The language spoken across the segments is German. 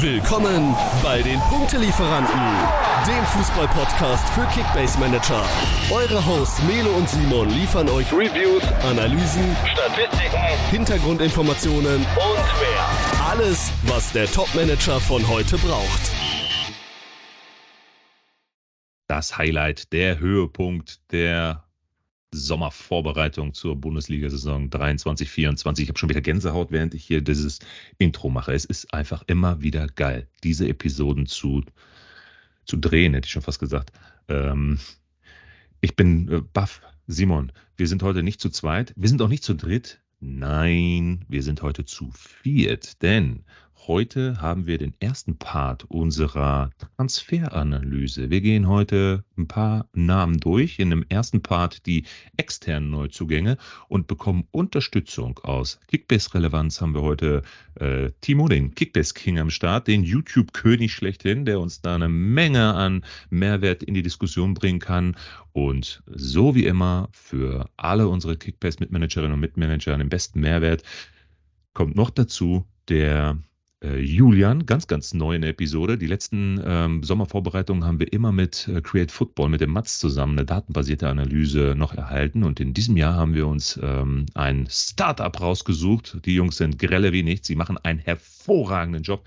Willkommen bei den Punktelieferanten, dem Fußball-Podcast für Kickbase Manager. Eure Hosts Melo und Simon liefern euch Reviews, Analysen, Statistiken, Hintergrundinformationen und mehr. Alles, was der Top-Manager von heute braucht. Das Highlight, der Höhepunkt der Sommervorbereitung zur Bundesliga-Saison 23, 24. Ich habe schon wieder Gänsehaut, während ich hier dieses Intro mache. Es ist einfach immer wieder geil, diese Episoden zu, zu drehen, hätte ich schon fast gesagt. Ähm, ich bin äh, baff. Simon, wir sind heute nicht zu zweit, wir sind auch nicht zu dritt. Nein, wir sind heute zu viert, denn Heute haben wir den ersten Part unserer Transferanalyse. Wir gehen heute ein paar Namen durch. In dem ersten Part die externen Neuzugänge und bekommen Unterstützung aus Kickbase-Relevanz. Haben wir heute äh, Timo, den Kickbase-King am Start, den YouTube-König schlechthin, der uns da eine Menge an Mehrwert in die Diskussion bringen kann. Und so wie immer für alle unsere Kickbase-Mitmanagerinnen und Mitmanager den besten Mehrwert kommt noch dazu der Julian, ganz, ganz neu in der Episode. Die letzten ähm, Sommervorbereitungen haben wir immer mit äh, Create Football, mit dem Mats zusammen, eine datenbasierte Analyse noch erhalten. Und in diesem Jahr haben wir uns ähm, ein Startup rausgesucht. Die Jungs sind grelle wie nichts. Sie machen einen hervorragenden Job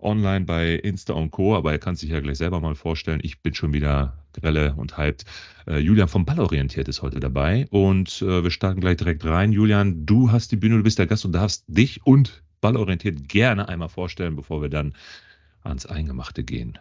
online bei Insta und Co. Aber er kann sich ja gleich selber mal vorstellen. Ich bin schon wieder grelle und hyped. Äh, Julian vom Ball orientiert ist heute dabei. Und äh, wir starten gleich direkt rein. Julian, du hast die Bühne, du bist der Gast und darfst dich und ballorientiert gerne einmal vorstellen, bevor wir dann ans Eingemachte gehen.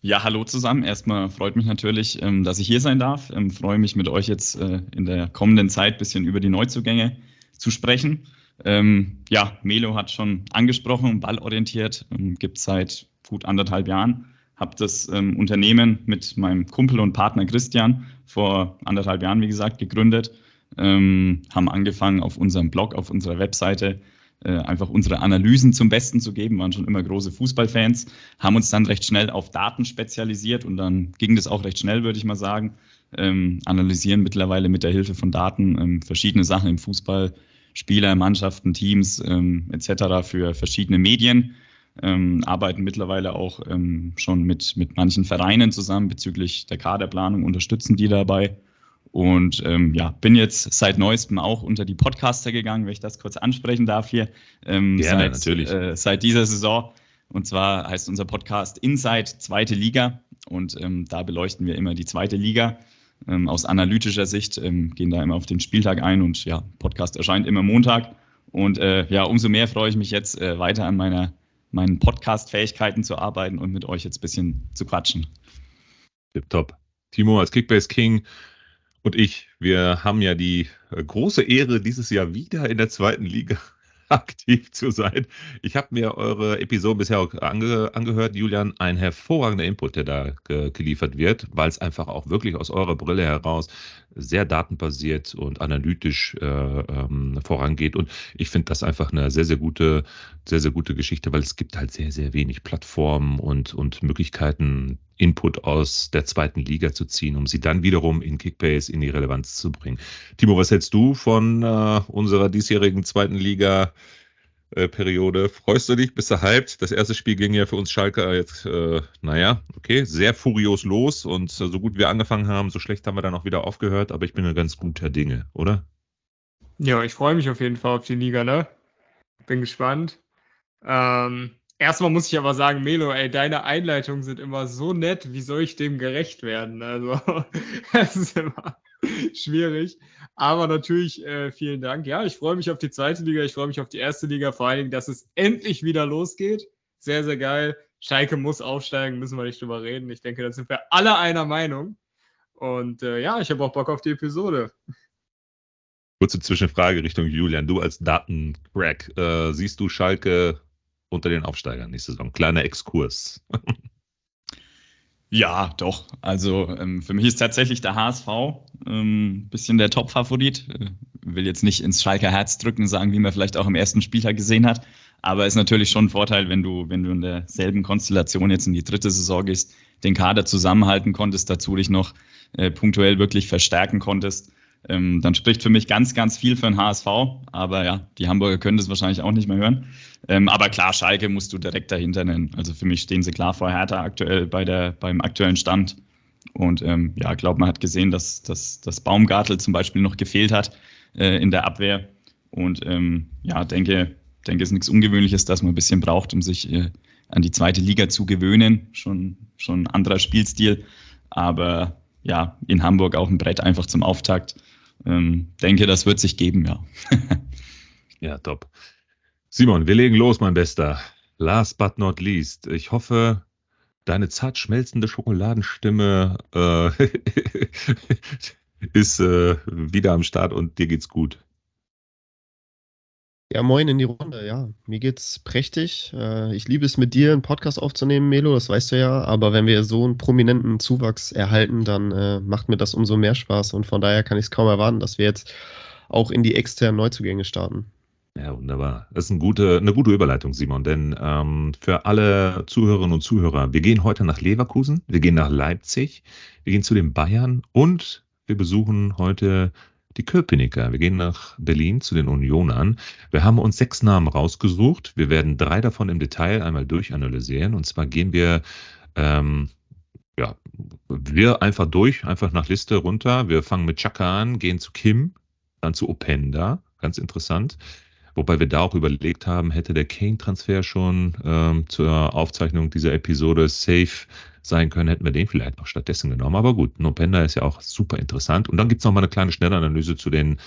Ja, hallo zusammen. Erstmal freut mich natürlich, ähm, dass ich hier sein darf. Ich ähm, freue mich mit euch jetzt äh, in der kommenden Zeit ein bisschen über die Neuzugänge zu sprechen. Ähm, ja, Melo hat schon angesprochen, ballorientiert, gibt es seit gut anderthalb Jahren. Habe das Unternehmen mit meinem Kumpel und Partner Christian vor anderthalb Jahren, wie gesagt, gegründet ähm, haben angefangen auf unserem Blog, auf unserer Webseite äh, einfach unsere Analysen zum Besten zu geben, waren schon immer große Fußballfans, haben uns dann recht schnell auf Daten spezialisiert und dann ging das auch recht schnell, würde ich mal sagen. Ähm, analysieren mittlerweile mit der Hilfe von Daten ähm, verschiedene Sachen im Fußball, Spieler, Mannschaften, Teams ähm, etc. für verschiedene Medien. Ähm, arbeiten mittlerweile auch ähm, schon mit, mit manchen Vereinen zusammen bezüglich der Kaderplanung, unterstützen die dabei. Und ähm, ja, bin jetzt seit neuestem auch unter die Podcaster gegangen, wenn ich das kurz ansprechen darf hier. Ähm, Gerne, seit, natürlich. Äh, seit dieser Saison. Und zwar heißt unser Podcast Inside Zweite Liga. Und ähm, da beleuchten wir immer die zweite Liga ähm, aus analytischer Sicht, ähm, gehen da immer auf den Spieltag ein und ja, Podcast erscheint immer Montag. Und äh, ja, umso mehr freue ich mich jetzt äh, weiter an meiner, meinen Podcast-Fähigkeiten zu arbeiten und mit euch jetzt ein bisschen zu quatschen. Tip top. Timo als Kickbase King und ich, wir haben ja die äh, große Ehre, dieses Jahr wieder in der zweiten Liga aktiv zu sein. Ich habe mir eure Episode bisher auch ange angehört, Julian. Ein hervorragender Input, der da ge geliefert wird, weil es einfach auch wirklich aus eurer Brille heraus sehr datenbasiert und analytisch äh, ähm, vorangeht. Und ich finde das einfach eine sehr, sehr gute, sehr, sehr gute Geschichte, weil es gibt halt sehr, sehr wenig Plattformen und, und Möglichkeiten, Input aus der zweiten Liga zu ziehen, um sie dann wiederum in Kickbase in die Relevanz zu bringen. Timo, was hältst du von äh, unserer diesjährigen zweiten Liga? Äh, Periode. Freust du dich? Bist du hyped? Das erste Spiel ging ja für uns Schalke jetzt, äh, naja, okay, sehr furios los und äh, so gut wir angefangen haben, so schlecht haben wir dann auch wieder aufgehört, aber ich bin ja ganz guter Dinge, oder? Ja, ich freue mich auf jeden Fall auf die Liga, ne? Bin gespannt. Ähm, erstmal muss ich aber sagen, Melo, ey, deine Einleitungen sind immer so nett, wie soll ich dem gerecht werden? Also, das ist immer schwierig. Aber natürlich äh, vielen Dank. Ja, ich freue mich auf die zweite Liga, ich freue mich auf die erste Liga, vor allen Dingen, dass es endlich wieder losgeht. Sehr, sehr geil. Schalke muss aufsteigen, müssen wir nicht drüber reden. Ich denke, da sind wir alle einer Meinung. Und äh, ja, ich habe auch Bock auf die Episode. Kurze Zwischenfrage Richtung Julian. Du als Datencrack, äh, siehst du Schalke unter den Aufsteigern nächste Saison? Kleiner Exkurs. Ja, doch. Also ähm, für mich ist tatsächlich der HSV ein ähm, bisschen der Top-Favorit. Äh, will jetzt nicht ins Schalker Herz drücken, sagen, wie man vielleicht auch im ersten Spieltag gesehen hat. Aber ist natürlich schon ein Vorteil, wenn du, wenn du in derselben Konstellation jetzt in die dritte Saison gehst, den Kader zusammenhalten konntest, dazu dich noch äh, punktuell wirklich verstärken konntest. Ähm, dann spricht für mich ganz, ganz viel für den HSV. Aber ja, die Hamburger können das wahrscheinlich auch nicht mehr hören. Ähm, aber klar, Schalke musst du direkt dahinter nennen. Also für mich stehen sie klar vor Hertha aktuell bei der, beim aktuellen Stand. Und ähm, ja, ich glaube, man hat gesehen, dass, dass, dass Baumgartel zum Beispiel noch gefehlt hat äh, in der Abwehr. Und ähm, ja, denke, denke, es ist nichts Ungewöhnliches, dass man ein bisschen braucht, um sich äh, an die zweite Liga zu gewöhnen. Schon, schon ein anderer Spielstil. Aber ja, in Hamburg auch ein Brett einfach zum Auftakt. Ähm, denke, das wird sich geben, ja. ja, top. Simon, wir legen los, mein Bester. Last but not least. Ich hoffe, deine zart schmelzende Schokoladenstimme äh, ist äh, wieder am Start und dir geht's gut. Ja, moin in die Runde. Ja, mir geht's prächtig. Äh, ich liebe es mit dir, einen Podcast aufzunehmen, Melo, das weißt du ja. Aber wenn wir so einen prominenten Zuwachs erhalten, dann äh, macht mir das umso mehr Spaß. Und von daher kann ich es kaum erwarten, dass wir jetzt auch in die externen Neuzugänge starten. Ja, wunderbar. Das ist eine gute, eine gute Überleitung, Simon. Denn ähm, für alle Zuhörerinnen und Zuhörer, wir gehen heute nach Leverkusen, wir gehen nach Leipzig, wir gehen zu den Bayern und wir besuchen heute die Köpenicker. Wir gehen nach Berlin zu den Unionern. Wir haben uns sechs Namen rausgesucht. Wir werden drei davon im Detail einmal durchanalysieren. Und zwar gehen wir, ähm, ja, wir einfach durch, einfach nach Liste runter. Wir fangen mit Chaka an, gehen zu Kim, dann zu Openda. Ganz interessant. Wobei wir da auch überlegt haben, hätte der Kane-Transfer schon ähm, zur Aufzeichnung dieser Episode safe sein können, hätten wir den vielleicht noch stattdessen genommen. Aber gut, Nopenda ist ja auch super interessant. Und dann gibt es noch mal eine kleine Schnellanalyse zu den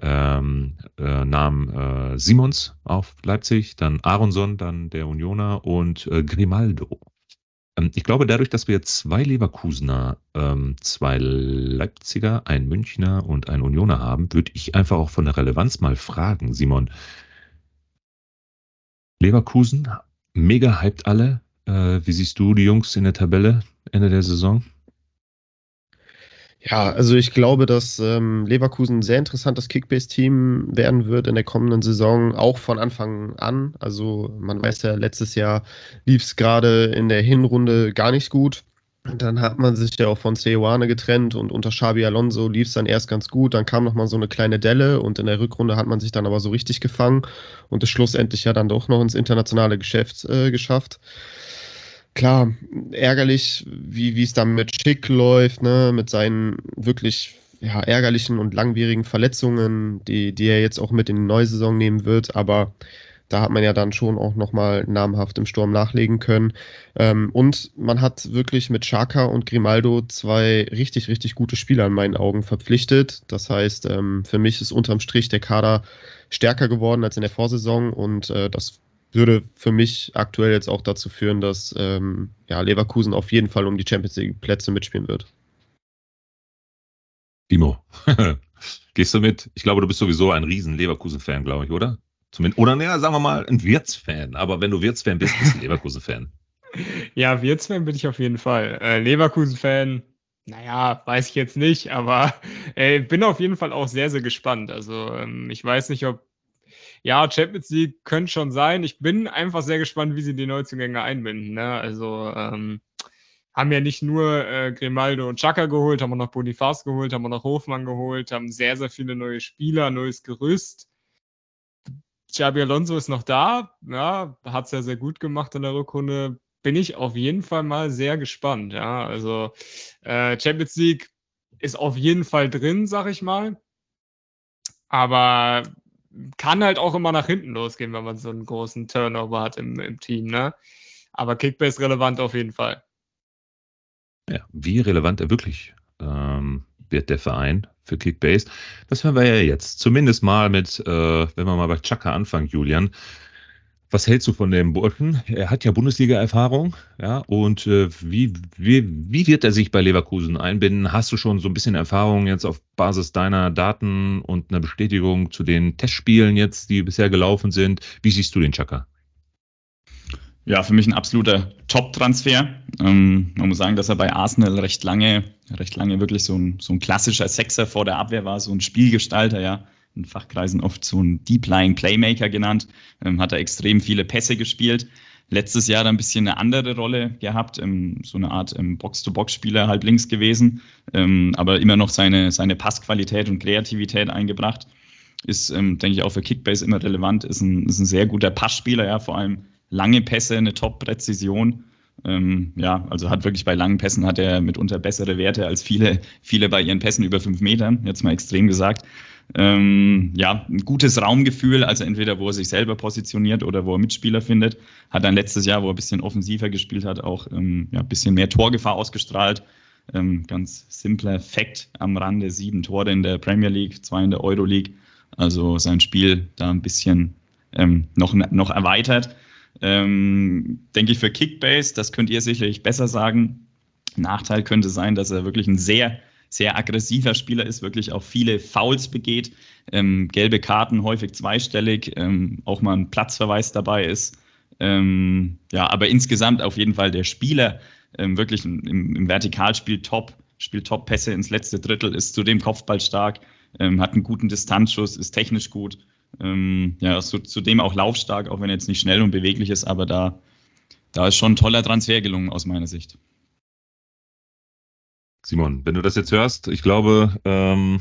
ähm, äh, Namen äh, Simons auf Leipzig, dann Aronson, dann der Unioner und äh, Grimaldo. Ähm, ich glaube, dadurch, dass wir zwei Leverkusener, ähm, zwei Leipziger, ein Münchner und ein Unioner haben, würde ich einfach auch von der Relevanz mal fragen, Simon. Leverkusen, mega hyped alle, äh, wie siehst du die Jungs in der Tabelle Ende der Saison? Ja, also ich glaube, dass ähm, Leverkusen ein sehr interessantes Kickbase-Team werden wird in der kommenden Saison, auch von Anfang an. Also man weiß ja, letztes Jahr lief es gerade in der Hinrunde gar nicht gut. Dann hat man sich ja auch von Ceoane getrennt und unter Xabi Alonso lief es dann erst ganz gut. Dann kam nochmal so eine kleine Delle und in der Rückrunde hat man sich dann aber so richtig gefangen und es schlussendlich ja dann doch noch ins internationale Geschäft äh, geschafft klar, ärgerlich, wie es dann mit Schick läuft, ne, mit seinen wirklich ja, ärgerlichen und langwierigen Verletzungen, die, die er jetzt auch mit in die neue Saison nehmen wird, aber da hat man ja dann schon auch nochmal namhaft im Sturm nachlegen können. Ähm, und man hat wirklich mit Chaka und Grimaldo zwei richtig, richtig gute Spieler in meinen Augen verpflichtet. Das heißt, ähm, für mich ist unterm Strich der Kader stärker geworden als in der Vorsaison und äh, das würde für mich aktuell jetzt auch dazu führen, dass ähm, ja, Leverkusen auf jeden Fall um die Champions League Plätze mitspielen wird. Timo, gehst du mit? Ich glaube, du bist sowieso ein riesen Leverkusen-Fan, glaube ich, oder? Zumindest, oder naja, sagen wir mal, ein Wirts-Fan. Aber wenn du Wirts-Fan bist, bist du ein Leverkusen-Fan. ja, Wirts-Fan bin ich auf jeden Fall. Äh, Leverkusen-Fan, naja, weiß ich jetzt nicht, aber äh, bin auf jeden Fall auch sehr, sehr gespannt. Also ähm, ich weiß nicht, ob ja, Champions League könnte schon sein. Ich bin einfach sehr gespannt, wie sie die Neuzugänge einbinden. Ne? Also ähm, haben ja nicht nur äh, Grimaldo und Chaka geholt, haben wir noch Bonifaz geholt, haben wir noch Hofmann geholt, haben sehr, sehr viele neue Spieler, neues Gerüst. Xabi Alonso ist noch da, ja, hat es ja sehr gut gemacht in der Rückrunde. Bin ich auf jeden Fall mal sehr gespannt. Ja, also äh, Champions League ist auf jeden Fall drin, sag ich mal. Aber kann halt auch immer nach hinten losgehen, wenn man so einen großen Turnover hat im, im Team, ne? Aber Kickbase relevant auf jeden Fall. Ja, wie relevant er wirklich ähm, wird der Verein für Kickbase, das hören wir ja jetzt. Zumindest mal mit, äh, wenn wir mal bei Chaka anfangen, Julian. Was hältst du von dem Burschen? Er hat ja Bundesliga-Erfahrung, ja, und äh, wie, wie, wie wird er sich bei Leverkusen einbinden? Hast du schon so ein bisschen Erfahrung jetzt auf Basis deiner Daten und einer Bestätigung zu den Testspielen jetzt, die bisher gelaufen sind? Wie siehst du den Chaka? Ja, für mich ein absoluter Top-Transfer. Ähm, man muss sagen, dass er bei Arsenal recht lange, recht lange wirklich so ein, so ein klassischer Sechser vor der Abwehr war, so ein Spielgestalter, ja in Fachkreisen oft so ein Deep Lying Playmaker genannt, ähm, hat er extrem viele Pässe gespielt. letztes Jahr dann ein bisschen eine andere Rolle gehabt, ähm, so eine Art ähm, Box-to-Box-Spieler halb links gewesen, ähm, aber immer noch seine, seine Passqualität und Kreativität eingebracht. Ist, ähm, denke ich, auch für Kickbase immer relevant, ist ein, ist ein sehr guter Passspieler, ja, vor allem lange Pässe, eine Top-Präzision. Ähm, ja, also hat wirklich bei langen Pässen hat er mitunter bessere Werte als viele, viele bei ihren Pässen über fünf Metern, jetzt mal extrem gesagt. Ähm, ja, ein gutes Raumgefühl, also entweder wo er sich selber positioniert oder wo er Mitspieler findet. Hat dann letztes Jahr, wo er ein bisschen offensiver gespielt hat, auch ähm, ja, ein bisschen mehr Torgefahr ausgestrahlt. Ähm, ganz simpler Fakt am Rande, sieben Tore in der Premier League, zwei in der Euroleague. Also sein Spiel da ein bisschen ähm, noch, noch erweitert. Ähm, denke ich für Kickbase, das könnt ihr sicherlich besser sagen. Nachteil könnte sein, dass er wirklich ein sehr, sehr aggressiver Spieler ist, wirklich auch viele Fouls begeht, ähm, gelbe Karten häufig zweistellig, ähm, auch mal ein Platzverweis dabei ist. Ähm, ja, aber insgesamt auf jeden Fall der Spieler ähm, wirklich im, im, Vertikalspiel top, spielt Top-Pässe ins letzte Drittel, ist zudem Kopfball stark, ähm, hat einen guten Distanzschuss, ist technisch gut. Ähm, ja, so, zudem auch laufstark, auch wenn er jetzt nicht schnell und beweglich ist, aber da, da ist schon ein toller Transfer gelungen aus meiner Sicht. Simon, wenn du das jetzt hörst, ich glaube, ähm,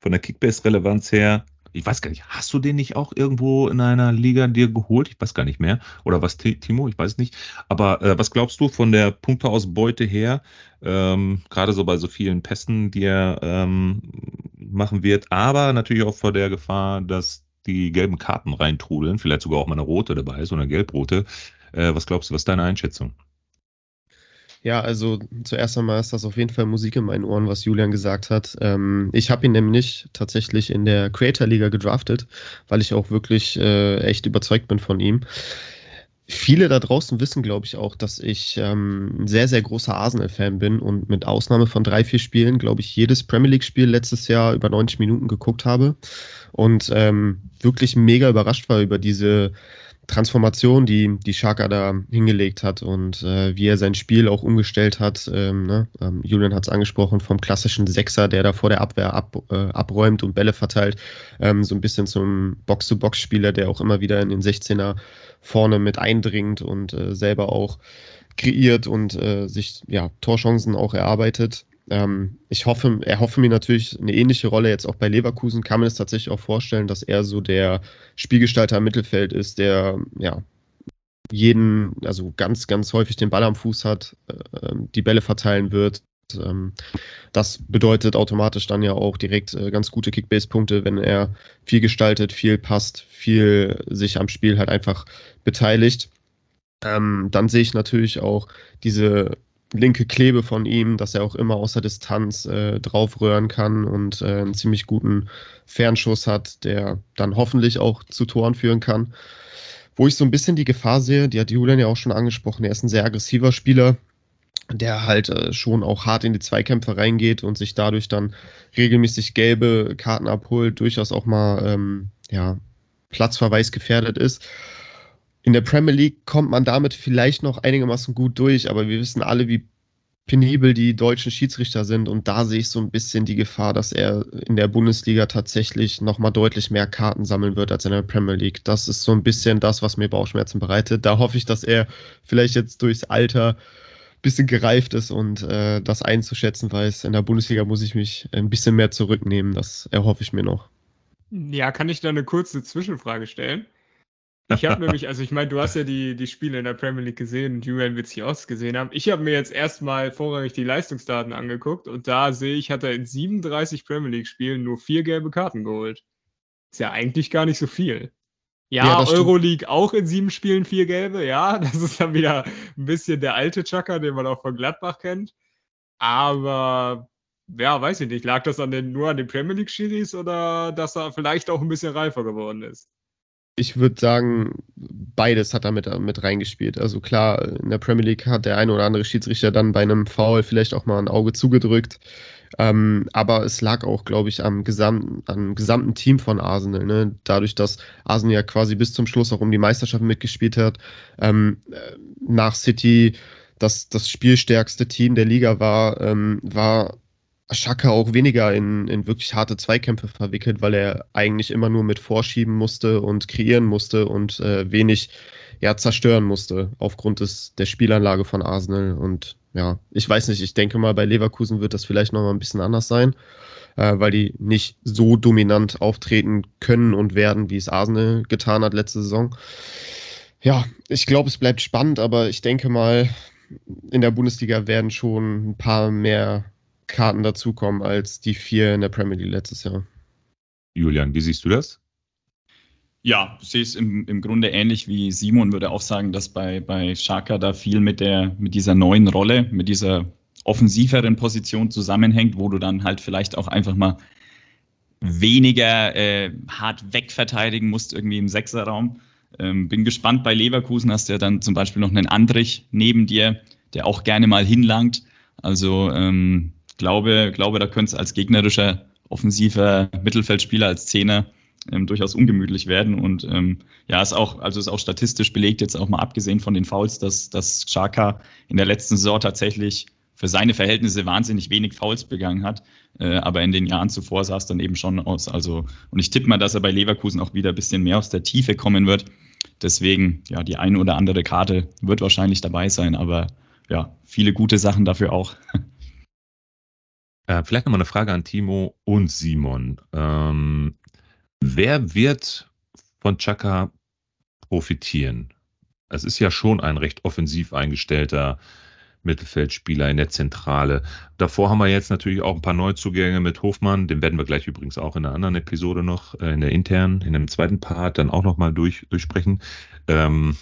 von der Kickbase-Relevanz her ich weiß gar nicht, hast du den nicht auch irgendwo in einer Liga dir geholt? Ich weiß gar nicht mehr. Oder was, Timo? Ich weiß nicht. Aber äh, was glaubst du von der Punkteausbeute her, ähm, gerade so bei so vielen Pässen, die er ähm, machen wird, aber natürlich auch vor der Gefahr, dass die gelben Karten reintrudeln, vielleicht sogar auch mal eine rote dabei ist oder eine gelbrote. Äh, was glaubst du, was ist deine Einschätzung? Ja, also zuerst einmal ist das auf jeden Fall Musik in meinen Ohren, was Julian gesagt hat. Ähm, ich habe ihn nämlich tatsächlich in der Creator Liga gedraftet, weil ich auch wirklich äh, echt überzeugt bin von ihm. Viele da draußen wissen, glaube ich, auch, dass ich ähm, ein sehr, sehr großer Arsenal-Fan bin und mit Ausnahme von drei, vier Spielen, glaube ich, jedes Premier League-Spiel letztes Jahr über 90 Minuten geguckt habe und ähm, wirklich mega überrascht war über diese Transformation, die, die Shaka da hingelegt hat und äh, wie er sein Spiel auch umgestellt hat. Ähm, ne? ähm, Julian hat es angesprochen, vom klassischen Sechser, der da vor der Abwehr ab, äh, abräumt und Bälle verteilt, ähm, so ein bisschen zum Box-to-Box-Spieler, der auch immer wieder in den 16er vorne mit eindringt und äh, selber auch kreiert und äh, sich ja, Torchancen auch erarbeitet. Ähm, ich hoffe, er hoffe mir natürlich eine ähnliche Rolle jetzt auch bei Leverkusen. Kann man es tatsächlich auch vorstellen, dass er so der Spielgestalter im Mittelfeld ist, der ja jeden, also ganz, ganz häufig den Ball am Fuß hat, äh, ähm, die Bälle verteilen wird. Ähm, das bedeutet automatisch dann ja auch direkt äh, ganz gute Kickbase-Punkte, wenn er viel gestaltet, viel passt, viel sich am Spiel halt einfach beteiligt. Ähm, dann sehe ich natürlich auch diese linke Klebe von ihm, dass er auch immer außer Distanz äh, draufrühren kann und äh, einen ziemlich guten Fernschuss hat, der dann hoffentlich auch zu Toren führen kann. Wo ich so ein bisschen die Gefahr sehe, die hat Julian ja auch schon angesprochen, er ist ein sehr aggressiver Spieler, der halt äh, schon auch hart in die Zweikämpfe reingeht und sich dadurch dann regelmäßig gelbe Karten abholt, durchaus auch mal ähm, ja, Platzverweis gefährdet ist. In der Premier League kommt man damit vielleicht noch einigermaßen gut durch, aber wir wissen alle, wie penibel die deutschen Schiedsrichter sind und da sehe ich so ein bisschen die Gefahr, dass er in der Bundesliga tatsächlich nochmal deutlich mehr Karten sammeln wird als in der Premier League. Das ist so ein bisschen das, was mir Bauchschmerzen bereitet. Da hoffe ich, dass er vielleicht jetzt durchs Alter ein bisschen gereift ist und äh, das einzuschätzen weiß. In der Bundesliga muss ich mich ein bisschen mehr zurücknehmen. Das erhoffe ich mir noch. Ja, kann ich da eine kurze Zwischenfrage stellen? Ich habe nämlich, also ich meine, du hast ja die, die Spiele in der Premier League gesehen und Julian wird sich auch gesehen haben. Ich habe mir jetzt erstmal vorrangig die Leistungsdaten angeguckt und da sehe ich, hat er in 37 Premier League-Spielen nur vier gelbe Karten geholt. Ist ja eigentlich gar nicht so viel. Ja, ja Euroleague auch in sieben Spielen vier gelbe, ja, das ist dann wieder ein bisschen der alte Chucker, den man auch von Gladbach kennt. Aber ja, weiß ich nicht, lag das an den, nur an den Premier League-Schiris oder dass er vielleicht auch ein bisschen reifer geworden ist? Ich würde sagen, beides hat da mit, mit reingespielt. Also klar, in der Premier League hat der eine oder andere Schiedsrichter dann bei einem Foul vielleicht auch mal ein Auge zugedrückt. Ähm, aber es lag auch, glaube ich, am gesamten, am gesamten Team von Arsenal. Ne? Dadurch, dass Arsenal ja quasi bis zum Schluss auch um die Meisterschaft mitgespielt hat. Ähm, äh, nach City das, das spielstärkste Team der Liga war, ähm, war Schaka auch weniger in, in wirklich harte Zweikämpfe verwickelt, weil er eigentlich immer nur mit vorschieben musste und kreieren musste und äh, wenig ja, zerstören musste aufgrund des, der Spielanlage von Arsenal. Und ja, ich weiß nicht, ich denke mal, bei Leverkusen wird das vielleicht nochmal ein bisschen anders sein, äh, weil die nicht so dominant auftreten können und werden, wie es Arsenal getan hat letzte Saison. Ja, ich glaube, es bleibt spannend, aber ich denke mal, in der Bundesliga werden schon ein paar mehr Karten dazukommen als die vier in der Premier League letztes Jahr. Julian, wie siehst du das? Ja, ich sehe es im, im Grunde ähnlich wie Simon, würde auch sagen, dass bei, bei Schaka da viel mit, der, mit dieser neuen Rolle, mit dieser offensiveren Position zusammenhängt, wo du dann halt vielleicht auch einfach mal weniger äh, hart wegverteidigen musst, irgendwie im Sechserraum. Ähm, bin gespannt, bei Leverkusen hast du ja dann zum Beispiel noch einen Andrich neben dir, der auch gerne mal hinlangt. Also ähm, glaube, glaube, da könnte es als gegnerischer offensiver Mittelfeldspieler, als Zehner ähm, durchaus ungemütlich werden. Und ähm, ja, ist auch, also ist auch statistisch belegt, jetzt auch mal abgesehen von den Fouls, dass, dass Xhaka in der letzten Saison tatsächlich für seine Verhältnisse wahnsinnig wenig Fouls begangen hat. Äh, aber in den Jahren zuvor sah es dann eben schon aus. Also, und ich tippe mal, dass er bei Leverkusen auch wieder ein bisschen mehr aus der Tiefe kommen wird. Deswegen, ja, die eine oder andere Karte wird wahrscheinlich dabei sein, aber ja, viele gute Sachen dafür auch. Äh, vielleicht nochmal eine Frage an Timo und Simon. Ähm, wer wird von Chaka profitieren? Es ist ja schon ein recht offensiv eingestellter Mittelfeldspieler in der Zentrale. Davor haben wir jetzt natürlich auch ein paar Neuzugänge mit Hofmann. Den werden wir gleich übrigens auch in einer anderen Episode noch, äh, in der internen, in dem zweiten Part dann auch nochmal durch, durchsprechen. Ähm,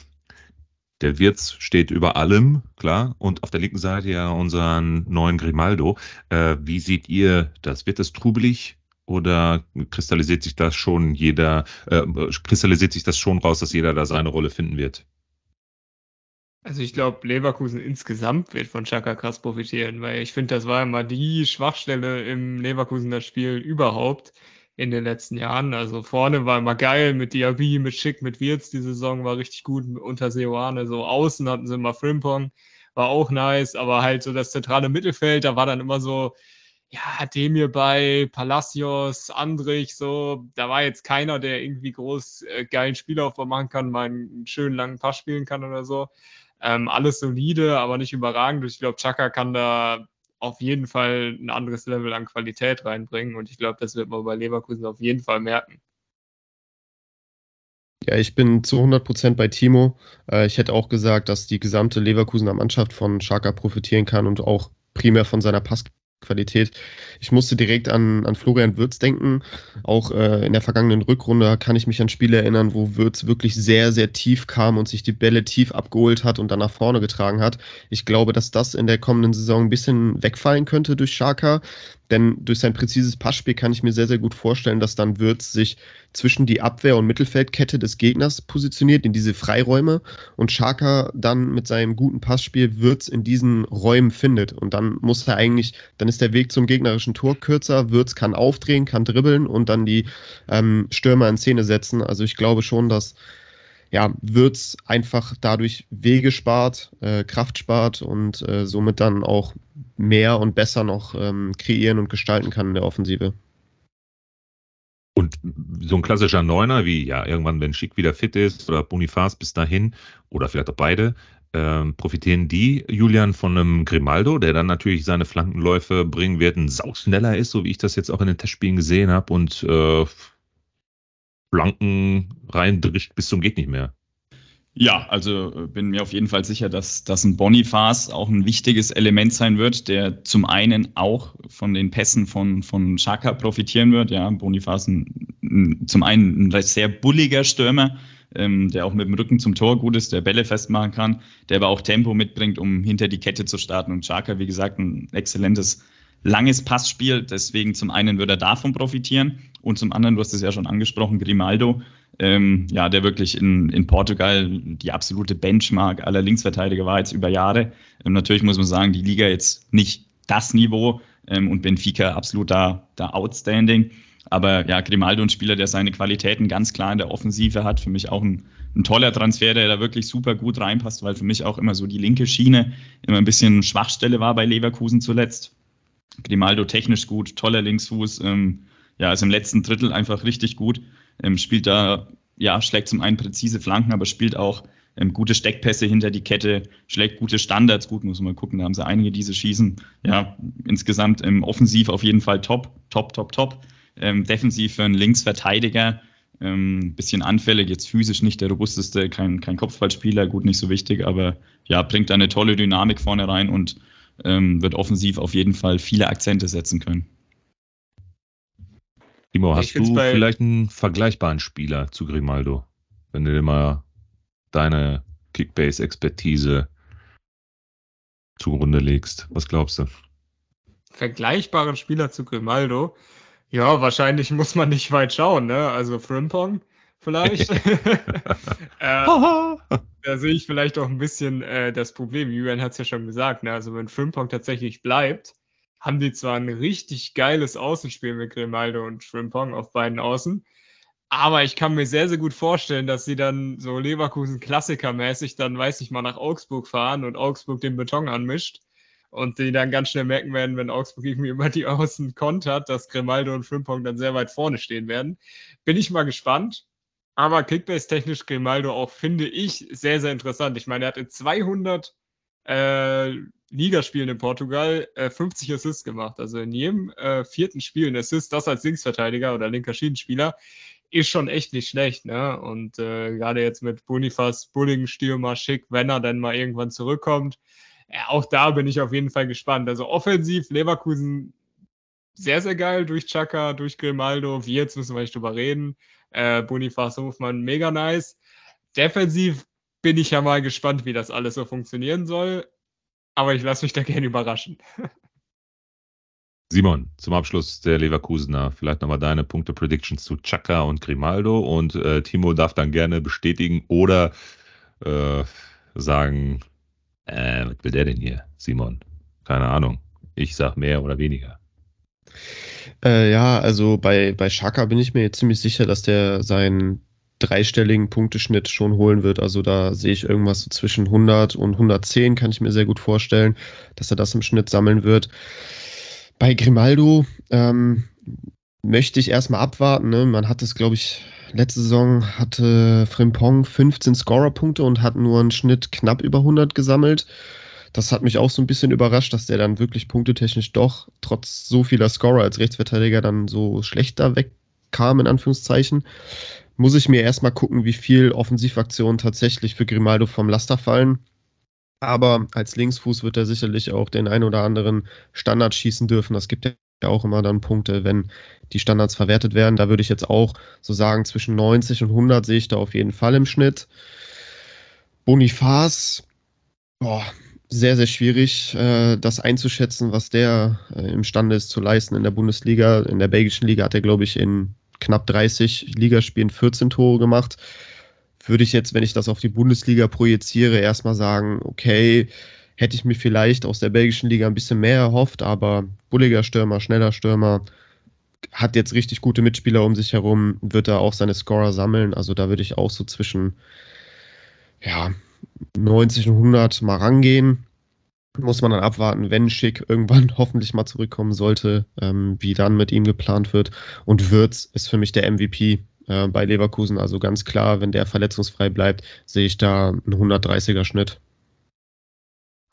der Wirtz steht über allem, klar. Und auf der linken Seite ja unseren neuen Grimaldo. Äh, wie seht ihr das? Wird das trubelig? Oder kristallisiert sich das schon jeder, äh, kristallisiert sich das schon raus, dass jeder da seine Rolle finden wird? Also ich glaube, Leverkusen insgesamt wird von Chaka krass profitieren, weil ich finde, das war immer die Schwachstelle im Leverkusener Spiel überhaupt in den letzten Jahren. Also vorne war immer geil mit Diaby, mit Schick, mit Wirtz. Die Saison war richtig gut unter Seoane. So außen hatten sie immer Frimpong, war auch nice, aber halt so das zentrale Mittelfeld, da war dann immer so, ja, Demir bei, Palacios, Andrich, so, da war jetzt keiner, der irgendwie groß äh, geilen Spielaufbau machen kann, mal einen schönen langen Pass spielen kann oder so. Ähm, alles solide, aber nicht überragend. Ich glaube, Chaka kann da auf jeden Fall ein anderes Level an Qualität reinbringen und ich glaube, das wird man bei Leverkusen auf jeden Fall merken. Ja, ich bin zu 100% bei Timo. Äh, ich hätte auch gesagt, dass die gesamte Leverkusener Mannschaft von Schaka profitieren kann und auch primär von seiner Pass Qualität. Ich musste direkt an, an Florian Würz denken. Auch äh, in der vergangenen Rückrunde kann ich mich an Spiele erinnern, wo Würz wirklich sehr, sehr tief kam und sich die Bälle tief abgeholt hat und dann nach vorne getragen hat. Ich glaube, dass das in der kommenden Saison ein bisschen wegfallen könnte durch Schaka. Denn durch sein präzises Passspiel kann ich mir sehr, sehr gut vorstellen, dass dann Würz sich zwischen die Abwehr- und Mittelfeldkette des Gegners positioniert, in diese Freiräume und Schaka dann mit seinem guten Passspiel Würz in diesen Räumen findet. Und dann muss er eigentlich, dann ist der Weg zum gegnerischen Tor kürzer. Würz kann aufdrehen, kann dribbeln und dann die ähm, Stürmer in Szene setzen. Also ich glaube schon, dass ja, Würz einfach dadurch Wege spart, äh, Kraft spart und äh, somit dann auch mehr und besser noch ähm, kreieren und gestalten kann in der Offensive. Und so ein klassischer Neuner, wie ja irgendwann, wenn Schick wieder fit ist oder Bonifaz bis dahin oder vielleicht auch beide, ähm, profitieren die, Julian, von einem Grimaldo, der dann natürlich seine Flankenläufe bringen wird, ein sauschneller ist, so wie ich das jetzt auch in den Testspielen gesehen habe und äh, Flanken reindrischt bis zum geht nicht mehr. Ja, also äh, bin mir auf jeden Fall sicher, dass, dass ein Bonifaz auch ein wichtiges Element sein wird, der zum einen auch von den Pässen von, von Chaka profitieren wird. Ja, Bonifaz ein, ein, zum einen ein sehr bulliger Stürmer, ähm, der auch mit dem Rücken zum Tor gut ist, der Bälle festmachen kann, der aber auch Tempo mitbringt, um hinter die Kette zu starten. Und Chaka, wie gesagt, ein exzellentes langes Passspiel. Deswegen zum einen wird er davon profitieren und zum anderen, du hast es ja schon angesprochen, Grimaldo, ähm, ja, der wirklich in, in Portugal die absolute Benchmark aller Linksverteidiger war jetzt über Jahre. Ähm, natürlich muss man sagen, die Liga jetzt nicht das Niveau ähm, und Benfica absolut da, da outstanding. Aber ja, Grimaldo ein Spieler, der seine Qualitäten ganz klar in der Offensive hat. Für mich auch ein, ein toller Transfer, der da wirklich super gut reinpasst, weil für mich auch immer so die linke Schiene immer ein bisschen Schwachstelle war bei Leverkusen zuletzt. Grimaldo technisch gut, toller Linksfuß, ähm, ja, ist im letzten Drittel einfach richtig gut, ähm, spielt da, ja, schlägt zum einen präzise Flanken, aber spielt auch ähm, gute Steckpässe hinter die Kette, schlägt gute Standards, gut, muss man gucken, da haben sie einige, diese schießen. Ja, insgesamt ähm, offensiv auf jeden Fall top, top, top, top. Ähm, defensiv für einen Linksverteidiger, ähm, bisschen anfällig, jetzt physisch nicht der robusteste, kein, kein Kopfballspieler, gut, nicht so wichtig, aber ja, bringt da eine tolle Dynamik vorne rein und ähm, wird offensiv auf jeden Fall viele Akzente setzen können. Timo, hast du vielleicht einen vergleichbaren Spieler zu Grimaldo, wenn du dir mal deine Kickbase-Expertise zugrunde legst? Was glaubst du? Vergleichbaren Spieler zu Grimaldo? Ja, wahrscheinlich muss man nicht weit schauen, ne? Also Frimpong vielleicht. äh, da sehe ich vielleicht auch ein bisschen äh, das Problem. Julian hat es ja schon gesagt, ne? Also wenn Frimpong tatsächlich bleibt, haben die zwar ein richtig geiles Außenspiel mit Grimaldo und Frimpong auf beiden Außen, aber ich kann mir sehr, sehr gut vorstellen, dass sie dann so Leverkusen Klassikermäßig dann, weiß ich mal, nach Augsburg fahren und Augsburg den Beton anmischt und die dann ganz schnell merken werden, wenn Augsburg irgendwie über die Außen kontert, dass Grimaldo und Frimpong dann sehr weit vorne stehen werden. Bin ich mal gespannt. Aber Kickbase-technisch Grimaldo auch, finde ich, sehr, sehr interessant. Ich meine, er hat in 200 äh, Ligaspielen in Portugal äh, 50 Assists gemacht. Also in jedem äh, vierten Spiel ein Assist, das als Linksverteidiger oder linker Schiedenspieler, ist schon echt nicht schlecht. Ne? Und äh, gerade jetzt mit Bonifaz, Bulling, Stürmer, Schick, wenn er dann mal irgendwann zurückkommt, ja, auch da bin ich auf jeden Fall gespannt. Also offensiv Leverkusen sehr, sehr geil durch Chaka, durch Grimaldo. Wie jetzt müssen wir nicht drüber reden. Äh, Bonifaz Hofmann, mega nice. Defensiv bin ich ja mal gespannt, wie das alles so funktionieren soll. Aber ich lasse mich da gerne überraschen. Simon, zum Abschluss der Leverkusener, vielleicht nochmal deine Punkte-Predictions zu Chaka und Grimaldo und äh, Timo darf dann gerne bestätigen oder äh, sagen, äh, was will der denn hier, Simon? Keine Ahnung. Ich sag mehr oder weniger. Äh, ja, also bei, bei Shaka bin ich mir ziemlich sicher, dass der seinen dreistelligen Punkteschnitt schon holen wird. Also da sehe ich irgendwas so zwischen 100 und 110, kann ich mir sehr gut vorstellen, dass er das im Schnitt sammeln wird. Bei Grimaldo ähm, möchte ich erstmal abwarten. Ne? Man hat es, glaube ich, letzte Saison hatte Frimpong 15 Scorerpunkte und hat nur einen Schnitt knapp über 100 gesammelt. Das hat mich auch so ein bisschen überrascht, dass der dann wirklich punktetechnisch doch trotz so vieler Scorer als Rechtsverteidiger dann so schlechter wegkam, in Anführungszeichen. Muss ich mir erstmal gucken, wie viel Offensivaktionen tatsächlich für Grimaldo vom Laster fallen. Aber als Linksfuß wird er sicherlich auch den ein oder anderen Standard schießen dürfen. Das gibt ja auch immer dann Punkte, wenn die Standards verwertet werden. Da würde ich jetzt auch so sagen, zwischen 90 und 100 sehe ich da auf jeden Fall im Schnitt. Bonifaz, boah, sehr, sehr schwierig, äh, das einzuschätzen, was der äh, imstande ist zu leisten in der Bundesliga. In der belgischen Liga hat er, glaube ich, in knapp 30 Ligaspielen 14 Tore gemacht. Würde ich jetzt, wenn ich das auf die Bundesliga projiziere, erstmal sagen, okay, hätte ich mir vielleicht aus der belgischen Liga ein bisschen mehr erhofft, aber bulliger Stürmer, schneller Stürmer, hat jetzt richtig gute Mitspieler um sich herum, wird er auch seine Scorer sammeln. Also da würde ich auch so zwischen ja, 90 und 100 mal rangehen. Muss man dann abwarten, wenn Schick irgendwann hoffentlich mal zurückkommen sollte, ähm, wie dann mit ihm geplant wird. Und Würz ist für mich der MVP äh, bei Leverkusen. Also ganz klar, wenn der verletzungsfrei bleibt, sehe ich da einen 130er Schnitt.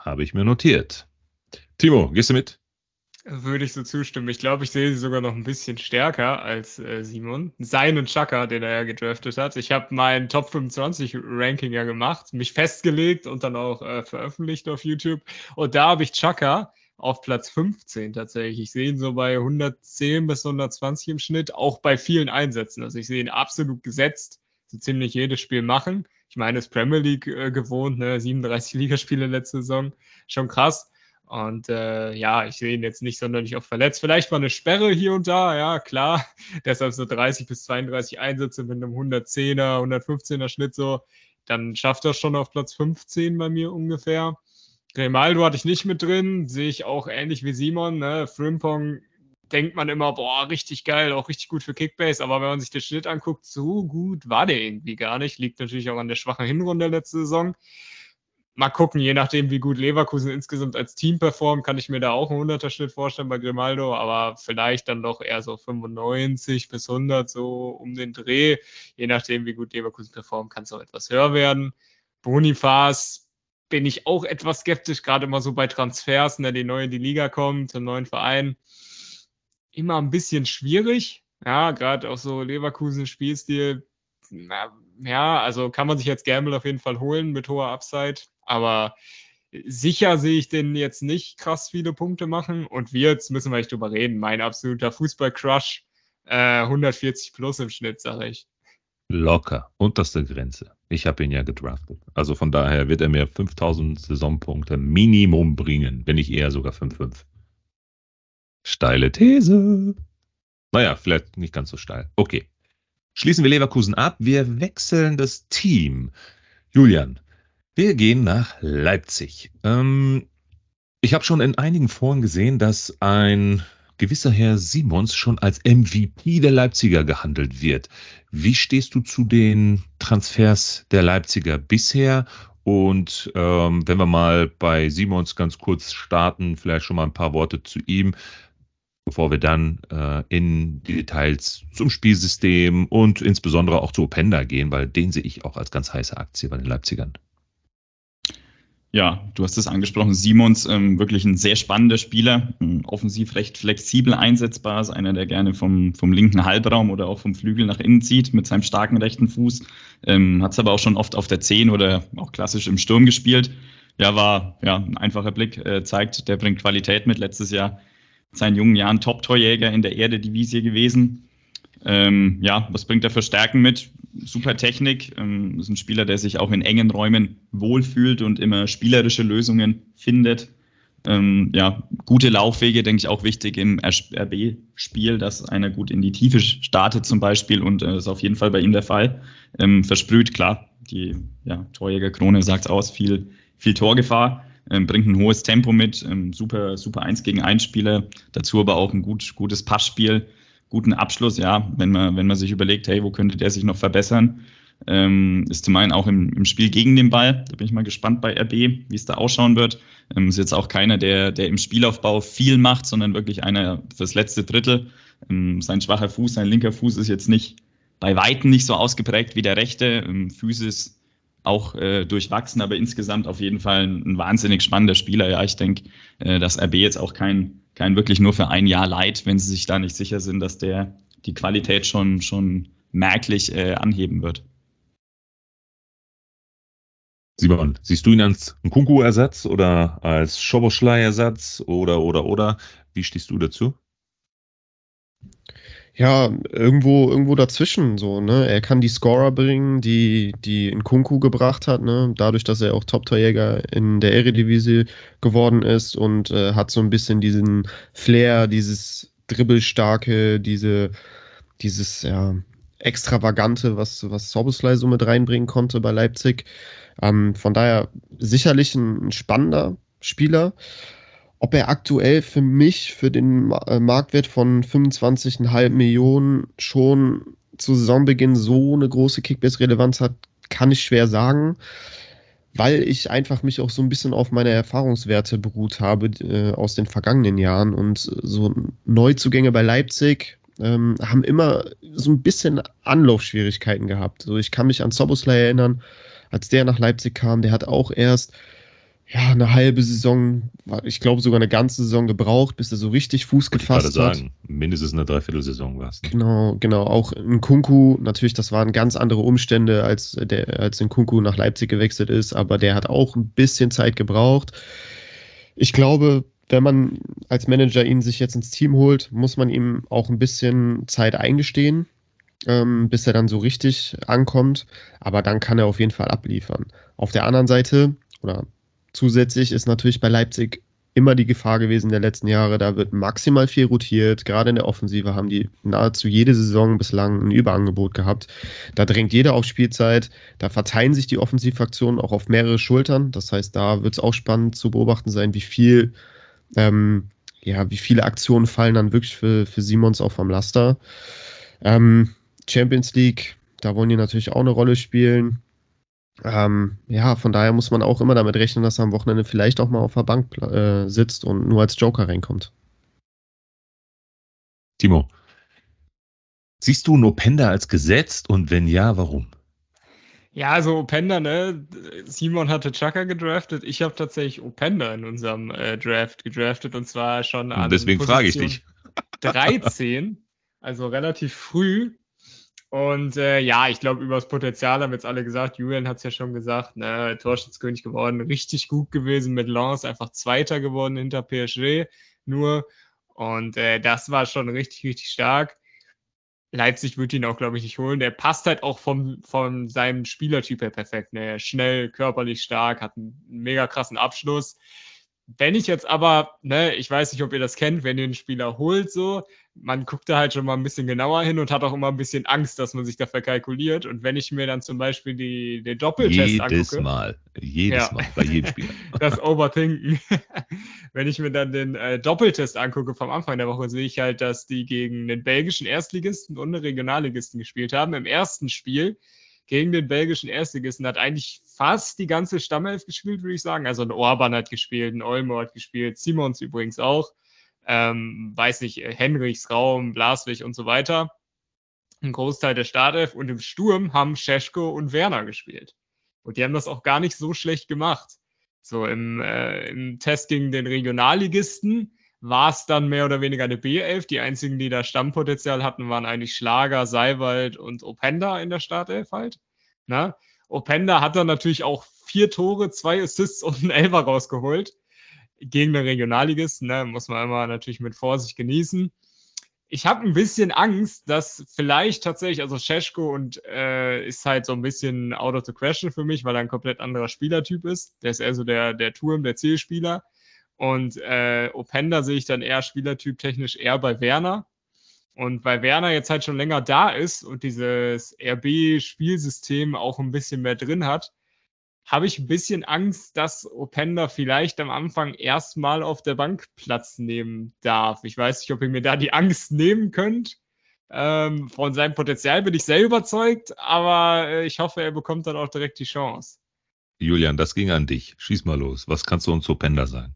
Habe ich mir notiert. Timo, gehst du mit? Würde ich so zustimmen. Ich glaube, ich sehe sie sogar noch ein bisschen stärker als äh, Simon. Seinen Chaka, den er ja gedraftet hat. Ich habe mein Top 25 Ranking ja gemacht, mich festgelegt und dann auch äh, veröffentlicht auf YouTube. Und da habe ich Chaka auf Platz 15 tatsächlich. Ich sehe ihn so bei 110 bis 120 im Schnitt, auch bei vielen Einsätzen. Also ich sehe ihn absolut gesetzt, so ziemlich jedes Spiel machen. Ich meine, es Premier League äh, gewohnt, ne? 37 Ligaspiele letzte Saison, schon krass. Und äh, ja, ich sehe ihn jetzt nicht sonderlich oft verletzt. Vielleicht mal eine Sperre hier und da, ja, klar. Deshalb so 30 bis 32 Einsätze mit einem 110er, 115er Schnitt so. Dann schafft er schon auf Platz 15 bei mir ungefähr. Grimaldo hatte ich nicht mit drin, sehe ich auch ähnlich wie Simon. Ne? Frimpong denkt man immer, boah, richtig geil, auch richtig gut für Kickbase, aber wenn man sich den Schnitt anguckt, so gut war der irgendwie gar nicht. Liegt natürlich auch an der schwachen Hinrunde letzte Saison. mal gucken, je nachdem, wie gut Leverkusen insgesamt als Team performt, kann ich mir da auch einen 100er Schnitt vorstellen bei Grimaldo, aber vielleicht dann doch eher so 95 bis 100, so um den Dreh. Je nachdem, wie gut Leverkusen performt, kann es auch etwas höher werden. Bonifaz bin ich auch etwas skeptisch, gerade immer so bei Transfers, ne, die neu in die Liga kommt, zum neuen Verein. Immer ein bisschen schwierig. Ja, gerade auch so Leverkusen Spielstil. Na, ja, also kann man sich jetzt Gamble auf jeden Fall holen mit hoher Upside. Aber sicher sehe ich den jetzt nicht krass viele Punkte machen. Und wir, jetzt müssen wir echt drüber reden. Mein absoluter Fußball-Crush. Äh, 140 plus im Schnitt, sage ich. Locker, unterste Grenze. Ich habe ihn ja gedraftet. Also von daher wird er mir 5000 Saisonpunkte Minimum bringen, wenn nicht eher sogar 5-5. Steile These. Naja, vielleicht nicht ganz so steil. Okay. Schließen wir Leverkusen ab. Wir wechseln das Team. Julian, wir gehen nach Leipzig. Ähm, ich habe schon in einigen Foren gesehen, dass ein gewisser Herr Simons schon als MVP der Leipziger gehandelt wird. Wie stehst du zu den Transfers der Leipziger bisher? Und ähm, wenn wir mal bei Simons ganz kurz starten, vielleicht schon mal ein paar Worte zu ihm, bevor wir dann äh, in die Details zum Spielsystem und insbesondere auch zu Openda gehen, weil den sehe ich auch als ganz heiße Aktie bei den Leipzigern. Ja, du hast es angesprochen. Simons, ähm, wirklich ein sehr spannender Spieler, offensiv recht flexibel einsetzbar, ist einer, der gerne vom, vom linken Halbraum oder auch vom Flügel nach innen zieht mit seinem starken rechten Fuß. Ähm, Hat es aber auch schon oft auf der 10 oder auch klassisch im Sturm gespielt. Ja, war ja ein einfacher Blick, äh, zeigt, der bringt Qualität mit. Letztes Jahr seinen jungen Jahren Top-Torjäger in der Erde-Divisie gewesen. Ähm, ja, was bringt er für Stärken mit? Super Technik. Ähm, ist ein Spieler, der sich auch in engen Räumen wohlfühlt und immer spielerische Lösungen findet. Ähm, ja, gute Laufwege, denke ich, auch wichtig im RB-Spiel, dass einer gut in die Tiefe startet zum Beispiel und äh, ist auf jeden Fall bei ihm der Fall. Ähm, versprüht, klar, die ja, Torjägerkrone sagt aus, viel, viel Torgefahr, ähm, bringt ein hohes Tempo mit, ähm, super, super 1 gegen 1 Spieler, dazu aber auch ein gut, gutes Passspiel guten Abschluss, ja, wenn man, wenn man sich überlegt, hey, wo könnte der sich noch verbessern, ähm, ist zum einen auch im, im Spiel gegen den Ball. Da bin ich mal gespannt bei RB, wie es da ausschauen wird. Ähm, ist jetzt auch keiner, der, der im Spielaufbau viel macht, sondern wirklich einer fürs letzte Drittel. Ähm, sein schwacher Fuß, sein linker Fuß ist jetzt nicht bei Weitem nicht so ausgeprägt wie der rechte. Ähm, Physis auch äh, durchwachsen, aber insgesamt auf jeden Fall ein, ein wahnsinnig spannender Spieler. Ja, ich denke, äh, dass RB jetzt auch kein kein wirklich nur für ein Jahr leid, wenn sie sich da nicht sicher sind, dass der die Qualität schon, schon merklich äh, anheben wird. Simon, siehst du ihn als Kunku-Ersatz oder als Schoboschlei-Ersatz oder, oder, oder? Wie stehst du dazu? Ja, irgendwo, irgendwo dazwischen so, ne? Er kann die Scorer bringen, die, die in Kunku gebracht hat, ne? Dadurch, dass er auch Top-Torjäger in der Eredivisie geworden ist und äh, hat so ein bisschen diesen Flair, dieses Dribbelstarke, diese, dieses, ja, Extravagante, was, was Soboslai so mit reinbringen konnte bei Leipzig. Ähm, von daher sicherlich ein, ein spannender Spieler. Ob er aktuell für mich, für den äh, Marktwert von 25,5 Millionen schon zu Saisonbeginn so eine große Kickbase-Relevanz hat, kann ich schwer sagen, weil ich einfach mich auch so ein bisschen auf meine Erfahrungswerte beruht habe äh, aus den vergangenen Jahren und so Neuzugänge bei Leipzig ähm, haben immer so ein bisschen Anlaufschwierigkeiten gehabt. So, ich kann mich an Soboslai erinnern, als der nach Leipzig kam, der hat auch erst ja, eine halbe Saison, ich glaube sogar eine ganze Saison gebraucht, bis er so richtig Fuß gefasst ich hat. sagen, mindestens eine Dreiviertelsaison war es. Ne? Genau, genau. Auch in Kunku, natürlich, das waren ganz andere Umstände, als der, als in Kunku nach Leipzig gewechselt ist, aber der hat auch ein bisschen Zeit gebraucht. Ich glaube, wenn man als Manager ihn sich jetzt ins Team holt, muss man ihm auch ein bisschen Zeit eingestehen, ähm, bis er dann so richtig ankommt. Aber dann kann er auf jeden Fall abliefern. Auf der anderen Seite, oder Zusätzlich ist natürlich bei Leipzig immer die Gefahr gewesen der letzten Jahre, da wird maximal viel rotiert. Gerade in der Offensive haben die nahezu jede Saison bislang ein Überangebot gehabt. Da drängt jeder auf Spielzeit. Da verteilen sich die Offensivfraktionen auch auf mehrere Schultern. Das heißt, da wird es auch spannend zu beobachten sein, wie viel, ähm, ja, wie viele Aktionen fallen dann wirklich für, für Simons auch vom Laster. Ähm, Champions League, da wollen die natürlich auch eine Rolle spielen. Ähm, ja, von daher muss man auch immer damit rechnen, dass er am Wochenende vielleicht auch mal auf der Bank äh, sitzt und nur als Joker reinkommt. Timo, siehst du Nopenda als gesetzt und wenn ja, warum? Ja, also Openda, ne? Simon hatte Chaka gedraftet. Ich habe tatsächlich Openda in unserem äh, Draft gedraftet und zwar schon an. Und deswegen frage ich dich. 13, also relativ früh. Und äh, ja, ich glaube, über das Potenzial haben jetzt alle gesagt. Julian hat es ja schon gesagt, ne, Torschützkönig geworden, richtig gut gewesen mit Lance, einfach Zweiter geworden hinter PSG nur. Und äh, das war schon richtig, richtig stark. Leipzig wird ihn auch, glaube ich, nicht holen. Der passt halt auch vom, von seinem Spielertyp her perfekt. Ne? Schnell, körperlich stark, hat einen mega krassen Abschluss. Wenn ich jetzt aber, ne, ich weiß nicht, ob ihr das kennt, wenn ihr einen Spieler holt, so, man guckt da halt schon mal ein bisschen genauer hin und hat auch immer ein bisschen Angst, dass man sich da verkalkuliert. Und wenn ich mir dann zum Beispiel die, den Doppeltest jedes angucke. Jedes Mal, jedes ja. Mal, bei jedem Spieler. das Overthinken. wenn ich mir dann den äh, Doppeltest angucke vom Anfang der Woche, sehe ich halt, dass die gegen den belgischen Erstligisten und einen Regionalligisten gespielt haben. Im ersten Spiel gegen den belgischen Erstligisten hat eigentlich fast die ganze Stammelf gespielt, würde ich sagen. Also ein Orban hat gespielt, ein Olmo hat gespielt, Simons übrigens auch. Ähm, weiß nicht, Henrichs Raum, Blaswig und so weiter. Ein Großteil der Startelf und im Sturm haben Scheschko und Werner gespielt. Und die haben das auch gar nicht so schlecht gemacht. So im, äh, im Test gegen den Regionalligisten war es dann mehr oder weniger eine B11. Die einzigen, die da Stammpotenzial hatten, waren eigentlich Schlager, Seiwald und Openda in der Startelf halt. Na? Openda hat dann natürlich auch vier Tore, zwei Assists und einen Elfer rausgeholt. Gegen den Regionalligisten, ne? muss man immer natürlich mit Vorsicht genießen. Ich habe ein bisschen Angst, dass vielleicht tatsächlich, also Scheschko und äh, ist halt so ein bisschen out of the question für mich, weil er ein komplett anderer Spielertyp ist. Der ist eher so der, der Turm, der Zielspieler. Und äh, Openda sehe ich dann eher spielertyp technisch eher bei Werner. Und weil Werner jetzt halt schon länger da ist und dieses RB-Spielsystem auch ein bisschen mehr drin hat, habe ich ein bisschen Angst, dass Openda vielleicht am Anfang erstmal auf der Bank Platz nehmen darf. Ich weiß nicht, ob ihr mir da die Angst nehmen könnt. Ähm, von seinem Potenzial bin ich sehr überzeugt, aber äh, ich hoffe, er bekommt dann auch direkt die Chance. Julian, das ging an dich. Schieß mal los. Was kannst du uns zu Openda sagen?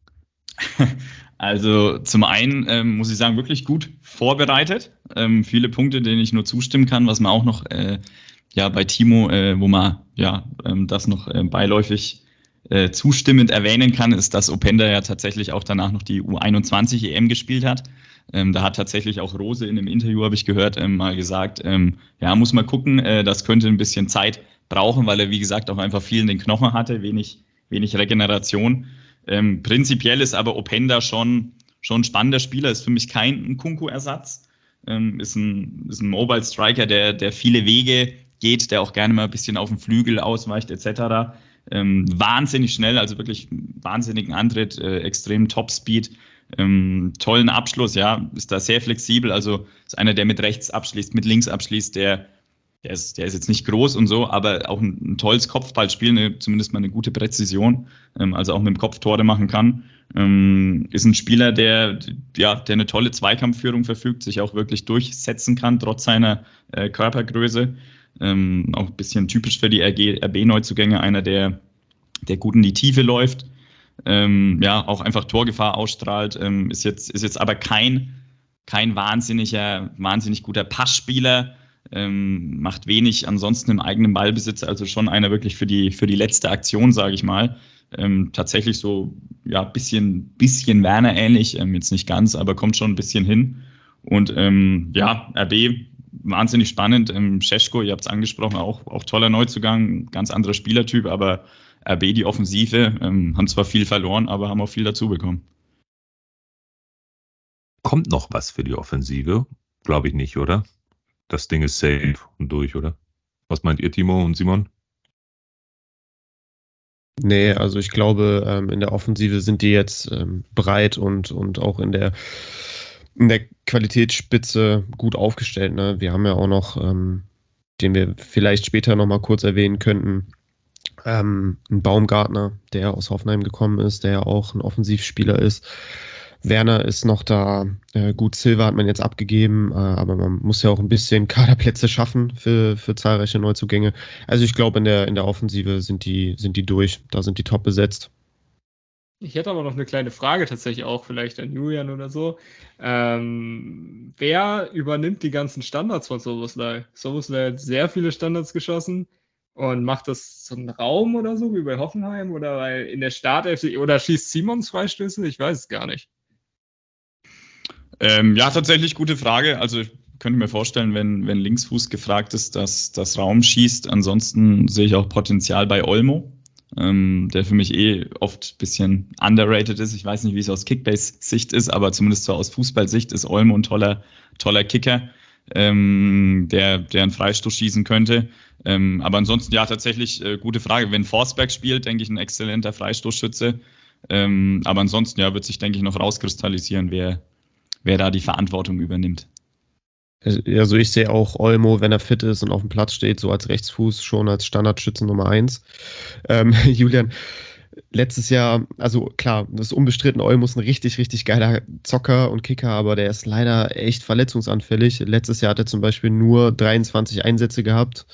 Also zum einen ähm, muss ich sagen, wirklich gut vorbereitet. Ähm, viele Punkte, denen ich nur zustimmen kann, was man auch noch äh, ja bei Timo, äh, wo man ja ähm, das noch äh, beiläufig äh, zustimmend erwähnen kann, ist, dass Openda ja tatsächlich auch danach noch die U21 EM gespielt hat. Ähm, da hat tatsächlich auch Rose in einem Interview, habe ich gehört, ähm, mal gesagt, ähm, ja, muss man gucken, äh, das könnte ein bisschen Zeit brauchen, weil er, wie gesagt, auch einfach viel in den Knochen hatte, wenig, wenig Regeneration. Ähm, prinzipiell ist aber Openda schon, schon ein spannender Spieler, ist für mich kein Kunku-Ersatz. Ähm, ist, ein, ist ein Mobile Striker, der, der viele Wege geht, der auch gerne mal ein bisschen auf den Flügel ausweicht, etc. Ähm, wahnsinnig schnell, also wirklich wahnsinnigen Antritt, äh, extrem Top-Speed, ähm, tollen Abschluss, ja, ist da sehr flexibel, also ist einer, der mit rechts abschließt, mit links abschließt, der der ist, der ist jetzt nicht groß und so, aber auch ein, ein tolles Kopfballspiel, eine, zumindest mal eine gute Präzision, ähm, also auch mit dem Kopf Tore machen kann. Ähm, ist ein Spieler, der, ja, der eine tolle Zweikampfführung verfügt, sich auch wirklich durchsetzen kann, trotz seiner äh, Körpergröße. Ähm, auch ein bisschen typisch für die RB-Neuzugänge, einer, der, der gut in die Tiefe läuft. Ähm, ja, auch einfach Torgefahr ausstrahlt, ähm, ist jetzt, ist jetzt aber kein, kein wahnsinniger, wahnsinnig guter Passspieler ähm, macht wenig ansonsten im eigenen Ballbesitz, also schon einer wirklich für die, für die letzte Aktion, sage ich mal. Ähm, tatsächlich so, ja, bisschen, bisschen Werner ähnlich, ähm, jetzt nicht ganz, aber kommt schon ein bisschen hin. Und ähm, ja, RB wahnsinnig spannend. Ähm, Scheschko, ihr habt es angesprochen, auch, auch toller Neuzugang, ganz anderer Spielertyp, aber RB, die Offensive, ähm, haben zwar viel verloren, aber haben auch viel dazu bekommen. Kommt noch was für die Offensive? Glaube ich nicht, oder? Das Ding ist safe und durch, oder? Was meint ihr, Timo und Simon? Nee, also ich glaube, ähm, in der Offensive sind die jetzt ähm, breit und, und auch in der, in der Qualitätsspitze gut aufgestellt. Ne? Wir haben ja auch noch, ähm, den wir vielleicht später nochmal kurz erwähnen könnten, einen Baumgartner, der aus Hoffenheim gekommen ist, der ja auch ein Offensivspieler ist. Werner ist noch da. Äh, gut, Silva hat man jetzt abgegeben, äh, aber man muss ja auch ein bisschen Kaderplätze schaffen für, für zahlreiche Neuzugänge. Also ich glaube, in der, in der Offensive sind die, sind die durch. Da sind die top besetzt. Ich hätte aber noch eine kleine Frage tatsächlich auch, vielleicht an Julian oder so. Ähm, wer übernimmt die ganzen Standards von Soboslai? Soboslai hat sehr viele Standards geschossen und macht das zum Raum oder so, wie bei Hoffenheim? Oder weil in der Startelf oder schießt Simons Freistöße? Ich weiß es gar nicht. Ähm, ja, tatsächlich gute Frage. Also ich könnte mir vorstellen, wenn, wenn Linksfuß gefragt ist, dass das Raum schießt. Ansonsten sehe ich auch Potenzial bei Olmo ähm, der für mich eh oft bisschen underrated ist. Ich weiß nicht, wie es aus Kickbase-Sicht ist, aber zumindest so aus Fußballsicht ist Olmo ein toller, toller Kicker, ähm, der, der einen Freistoß schießen könnte. Ähm, aber ansonsten, ja, tatsächlich äh, gute Frage. Wenn Forsberg spielt, denke ich, ein exzellenter Freistoßschütze. Ähm, aber ansonsten, ja, wird sich, denke ich, noch rauskristallisieren, wer, wer da die Verantwortung übernimmt. Also ich sehe auch Olmo, wenn er fit ist und auf dem Platz steht, so als Rechtsfuß schon als Standardschützen Nummer eins. Ähm, Julian, letztes Jahr, also klar, das ist unbestritten, Olmo ist ein richtig, richtig geiler Zocker und Kicker, aber der ist leider echt verletzungsanfällig. Letztes Jahr hat er zum Beispiel nur 23 Einsätze gehabt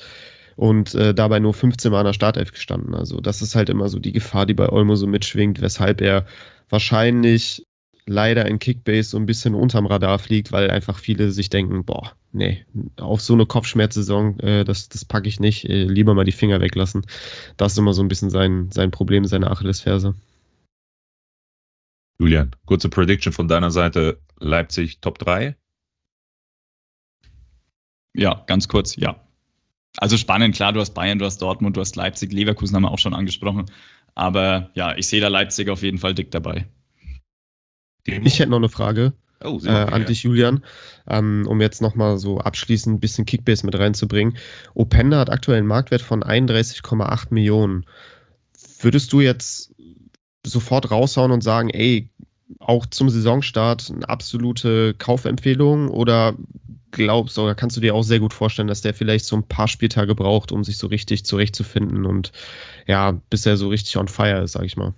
und äh, dabei nur 15 Mal an der Startelf gestanden. Also das ist halt immer so die Gefahr, die bei Olmo so mitschwingt, weshalb er wahrscheinlich leider in Kickbase so ein bisschen unterm Radar fliegt, weil einfach viele sich denken, boah, nee, auf so eine Kopfschmerzsaison, äh, das, das packe ich nicht, äh, lieber mal die Finger weglassen. Das ist immer so ein bisschen sein, sein Problem, seine Achillesferse. Julian, kurze Prediction von deiner Seite, Leipzig Top 3? Ja, ganz kurz, ja. Also spannend, klar, du hast Bayern, du hast Dortmund, du hast Leipzig, Leverkusen haben wir auch schon angesprochen. Aber ja, ich sehe da Leipzig auf jeden Fall dick dabei. Ich hätte noch eine Frage oh, äh, an dich, Julian, ähm, um jetzt nochmal so abschließend ein bisschen Kickbase mit reinzubringen. Openda hat aktuell einen Marktwert von 31,8 Millionen. Würdest du jetzt sofort raushauen und sagen, ey, auch zum Saisonstart eine absolute Kaufempfehlung oder glaubst oder kannst du dir auch sehr gut vorstellen, dass der vielleicht so ein paar Spieltage braucht, um sich so richtig zurechtzufinden und ja, bis er so richtig on fire ist, sag ich mal?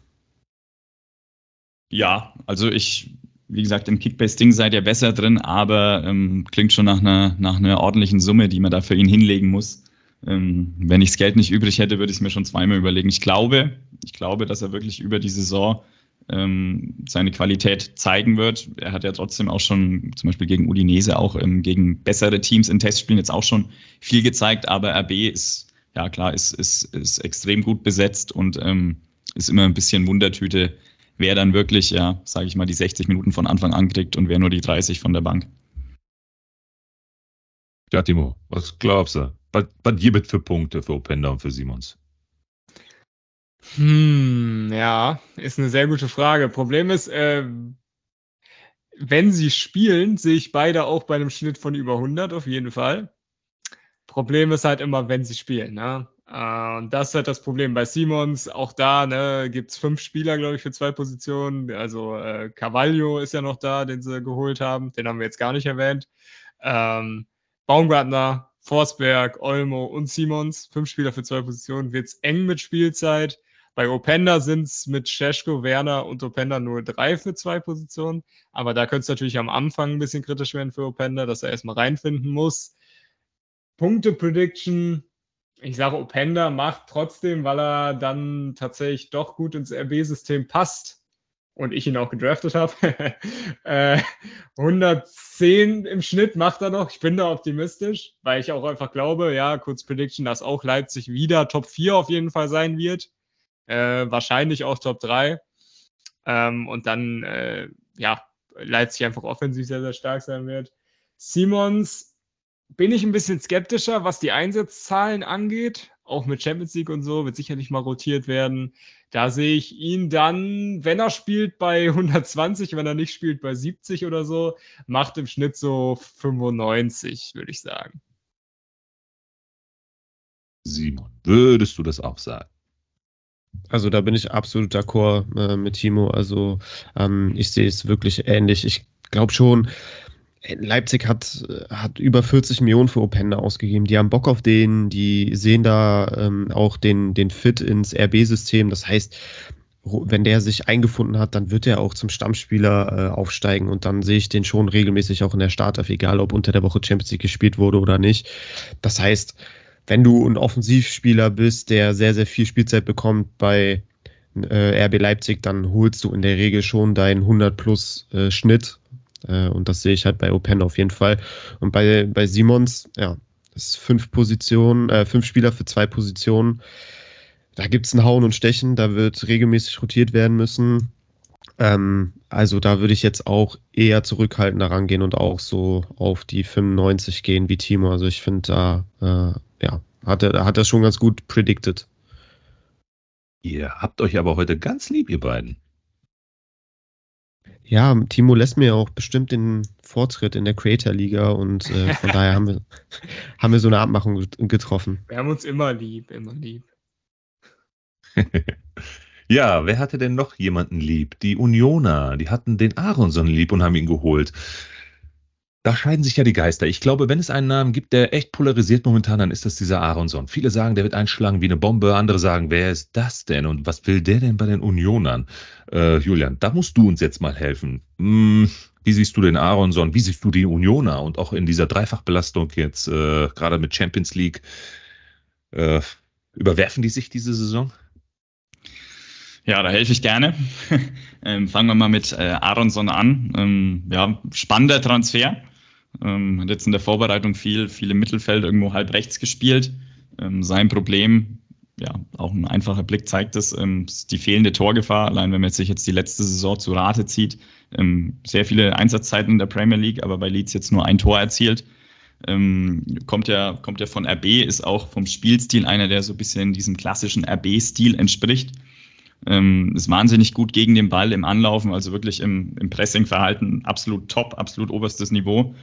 Ja, also ich, wie gesagt, im Kickbase-Ding seid ihr besser drin, aber ähm, klingt schon nach einer, nach einer ordentlichen Summe, die man da für ihn hinlegen muss. Ähm, wenn ich das Geld nicht übrig hätte, würde ich es mir schon zweimal überlegen. Ich glaube, ich glaube, dass er wirklich über die Saison ähm, seine Qualität zeigen wird. Er hat ja trotzdem auch schon, zum Beispiel gegen Udinese, auch ähm, gegen bessere Teams in Testspielen jetzt auch schon viel gezeigt, aber RB ist, ja klar, ist, ist, ist extrem gut besetzt und ähm, ist immer ein bisschen Wundertüte, wer dann wirklich, ja, sage ich mal, die 60 Minuten von Anfang an kriegt und wer nur die 30 von der Bank. Ja, Timo, was glaubst du? Was, was gibt für Punkte für Openda und für Simons? Hm, ja, ist eine sehr gute Frage. Problem ist, äh, wenn sie spielen, sehe ich beide auch bei einem Schnitt von über 100 auf jeden Fall. Problem ist halt immer, wenn sie spielen. Ne? Äh, und das ist halt das Problem bei Simons. Auch da ne, gibt es fünf Spieler, glaube ich, für zwei Positionen. Also äh, Carvalho ist ja noch da, den sie geholt haben. Den haben wir jetzt gar nicht erwähnt. Ähm, Baumgartner, Forsberg, Olmo und Simons. Fünf Spieler für zwei Positionen. Wird es eng mit Spielzeit. Bei Openda sind es mit Scheschko, Werner und Openda nur drei für zwei Positionen. Aber da könnte es natürlich am Anfang ein bisschen kritisch werden für Openda, dass er erstmal reinfinden muss. Punkte Prediction ich sage, Openda macht trotzdem, weil er dann tatsächlich doch gut ins RB-System passt und ich ihn auch gedraftet habe. äh, 110 im Schnitt macht er noch. Ich bin da optimistisch, weil ich auch einfach glaube, ja, kurz Prediction, dass auch Leipzig wieder Top 4 auf jeden Fall sein wird. Äh, wahrscheinlich auch Top 3. Ähm, und dann, äh, ja, Leipzig einfach offensiv sehr, sehr stark sein wird. Simons bin ich ein bisschen skeptischer, was die Einsatzzahlen angeht. Auch mit Champions League und so wird sicherlich mal rotiert werden. Da sehe ich ihn dann, wenn er spielt, bei 120, wenn er nicht spielt, bei 70 oder so. Macht im Schnitt so 95, würde ich sagen. Simon, würdest du das auch sagen? Also da bin ich absolut d'accord äh, mit Timo. Also ähm, ich sehe es wirklich ähnlich. Ich glaube schon, Leipzig hat, hat über 40 Millionen für Openda ausgegeben. Die haben Bock auf den, die sehen da ähm, auch den, den Fit ins RB-System. Das heißt, wenn der sich eingefunden hat, dann wird er auch zum Stammspieler äh, aufsteigen und dann sehe ich den schon regelmäßig auch in der Startelf, egal ob unter der Woche Champions League gespielt wurde oder nicht. Das heißt, wenn du ein Offensivspieler bist, der sehr, sehr viel Spielzeit bekommt bei äh, RB Leipzig, dann holst du in der Regel schon deinen 100 plus äh, Schnitt äh, und das sehe ich halt bei Open auf jeden Fall. Und bei, bei Simons, ja, das ist fünf Positionen, äh, fünf Spieler für zwei Positionen da gibt es ein Hauen und Stechen, da wird regelmäßig rotiert werden müssen. Ähm, also da würde ich jetzt auch eher zurückhaltender rangehen und auch so auf die 95 gehen wie Timo. Also ich finde da, äh, ja, hat er, hat er schon ganz gut predicted. Ihr habt euch aber heute ganz lieb, ihr beiden. Ja, Timo lässt mir auch bestimmt den Vortritt in der Creator-Liga und äh, von daher haben wir, haben wir so eine Abmachung getroffen. Wir haben uns immer lieb, immer lieb. ja, wer hatte denn noch jemanden lieb? Die Unioner, die hatten den Aronson lieb und haben ihn geholt. Da scheiden sich ja die Geister. Ich glaube, wenn es einen Namen gibt, der echt polarisiert momentan, dann ist das dieser Aronson. Viele sagen, der wird einschlagen wie eine Bombe. Andere sagen, wer ist das denn und was will der denn bei den Unionern? Äh, Julian, da musst du uns jetzt mal helfen. Hm, wie siehst du den Aronson? Wie siehst du die Unioner? Und auch in dieser Dreifachbelastung jetzt, äh, gerade mit Champions League, äh, überwerfen die sich diese Saison? Ja, da helfe ich gerne. ähm, fangen wir mal mit äh, Aronson an. Ähm, ja, spannender Transfer. Ähm, hat jetzt in der Vorbereitung viel, viel im Mittelfeld irgendwo halb rechts gespielt. Ähm, sein Problem, ja, auch ein einfacher Blick zeigt es, ähm, ist die fehlende Torgefahr. Allein wenn man sich jetzt die letzte Saison zu Rate zieht, ähm, sehr viele Einsatzzeiten in der Premier League, aber bei Leeds jetzt nur ein Tor erzielt. Ähm, kommt ja, kommt ja von RB, ist auch vom Spielstil einer, der so ein bisschen diesem klassischen RB-Stil entspricht. Ähm, ist wahnsinnig gut gegen den Ball im Anlaufen, also wirklich im, im Pressing-Verhalten absolut top, absolut oberstes Niveau.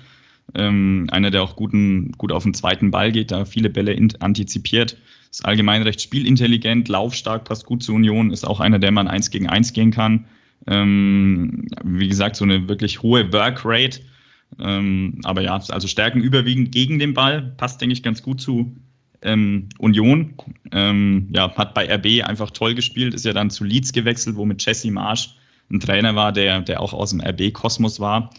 Ähm, einer, der auch guten, gut auf den zweiten Ball geht, da viele Bälle antizipiert. Ist allgemein recht spielintelligent, laufstark, passt gut zur Union, ist auch einer, der man eins gegen eins gehen kann. Ähm, wie gesagt, so eine wirklich hohe Workrate. Ähm, aber ja, also Stärken überwiegend gegen den Ball, passt, denke ich, ganz gut zu ähm, Union. Ähm, ja, hat bei RB einfach toll gespielt, ist ja dann zu Leeds gewechselt, wo mit Jesse Marsch ein Trainer war, der, der auch aus dem RB-Kosmos war.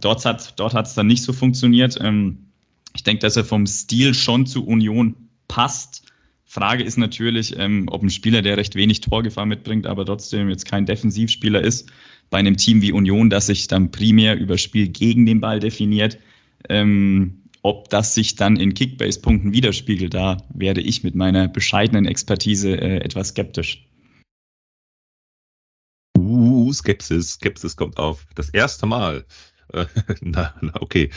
Dort hat dort es dann nicht so funktioniert. Ähm, ich denke, dass er vom Stil schon zu Union passt. Frage ist natürlich, ähm, ob ein Spieler, der recht wenig Torgefahr mitbringt, aber trotzdem jetzt kein Defensivspieler ist, bei einem Team wie Union, das sich dann primär über Spiel gegen den Ball definiert, ähm, ob das sich dann in Kickbase-Punkten widerspiegelt, da werde ich mit meiner bescheidenen Expertise äh, etwas skeptisch. Uh, Skepsis, Skepsis kommt auf. Das erste Mal. Na, na, okay.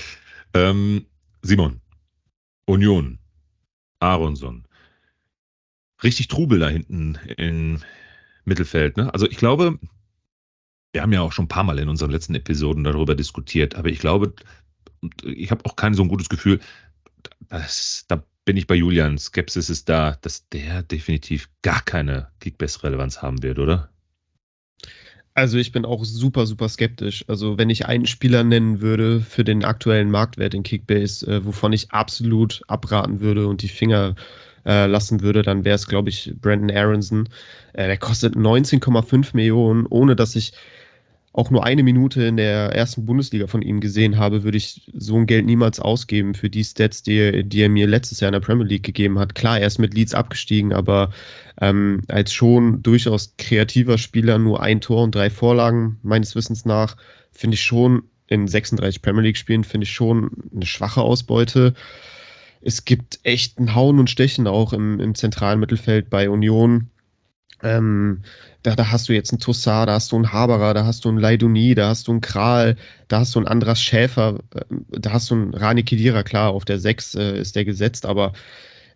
Ähm, Simon, Union, Aronson. Richtig Trubel da hinten im Mittelfeld. Ne? Also ich glaube, wir haben ja auch schon ein paar Mal in unseren letzten Episoden darüber diskutiert, aber ich glaube, ich habe auch kein so ein gutes Gefühl. Das, da bin ich bei Julian. Skepsis ist da, dass der definitiv gar keine Kickbase-Relevanz haben wird, oder? Also ich bin auch super, super skeptisch. Also wenn ich einen Spieler nennen würde für den aktuellen Marktwert in Kickbase, äh, wovon ich absolut abraten würde und die Finger äh, lassen würde, dann wäre es, glaube ich, Brandon Aronson. Äh, der kostet 19,5 Millionen, ohne dass ich auch nur eine Minute in der ersten Bundesliga von ihm gesehen habe, würde ich so ein Geld niemals ausgeben für die Stats, die, die er mir letztes Jahr in der Premier League gegeben hat. Klar, er ist mit Leeds abgestiegen, aber ähm, als schon durchaus kreativer Spieler nur ein Tor und drei Vorlagen, meines Wissens nach, finde ich schon in 36 Premier League-Spielen, finde ich schon eine schwache Ausbeute. Es gibt echt ein Hauen und Stechen auch im, im zentralen Mittelfeld bei Union. Ähm, da, da, hast du jetzt einen Tossar, da hast du einen Haberer, da hast du einen Leiduni, da hast du einen Kral, da hast du einen Andras Schäfer, äh, da hast du einen Rani Kedira, klar, auf der 6 äh, ist der gesetzt, aber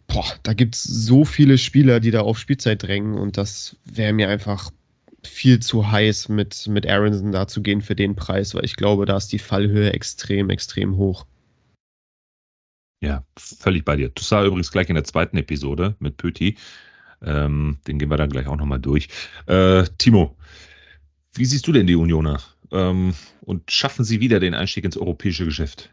boah, da gibt es so viele Spieler, die da auf Spielzeit drängen und das wäre mir einfach viel zu heiß, mit, mit Aronson da zu gehen für den Preis, weil ich glaube, da ist die Fallhöhe extrem, extrem hoch. Ja, völlig bei dir. Tossar übrigens gleich in der zweiten Episode mit Pöti. Ähm, den gehen wir dann gleich auch nochmal durch. Äh, Timo, wie siehst du denn die Unioner? Ähm, und schaffen sie wieder den Einstieg ins europäische Geschäft?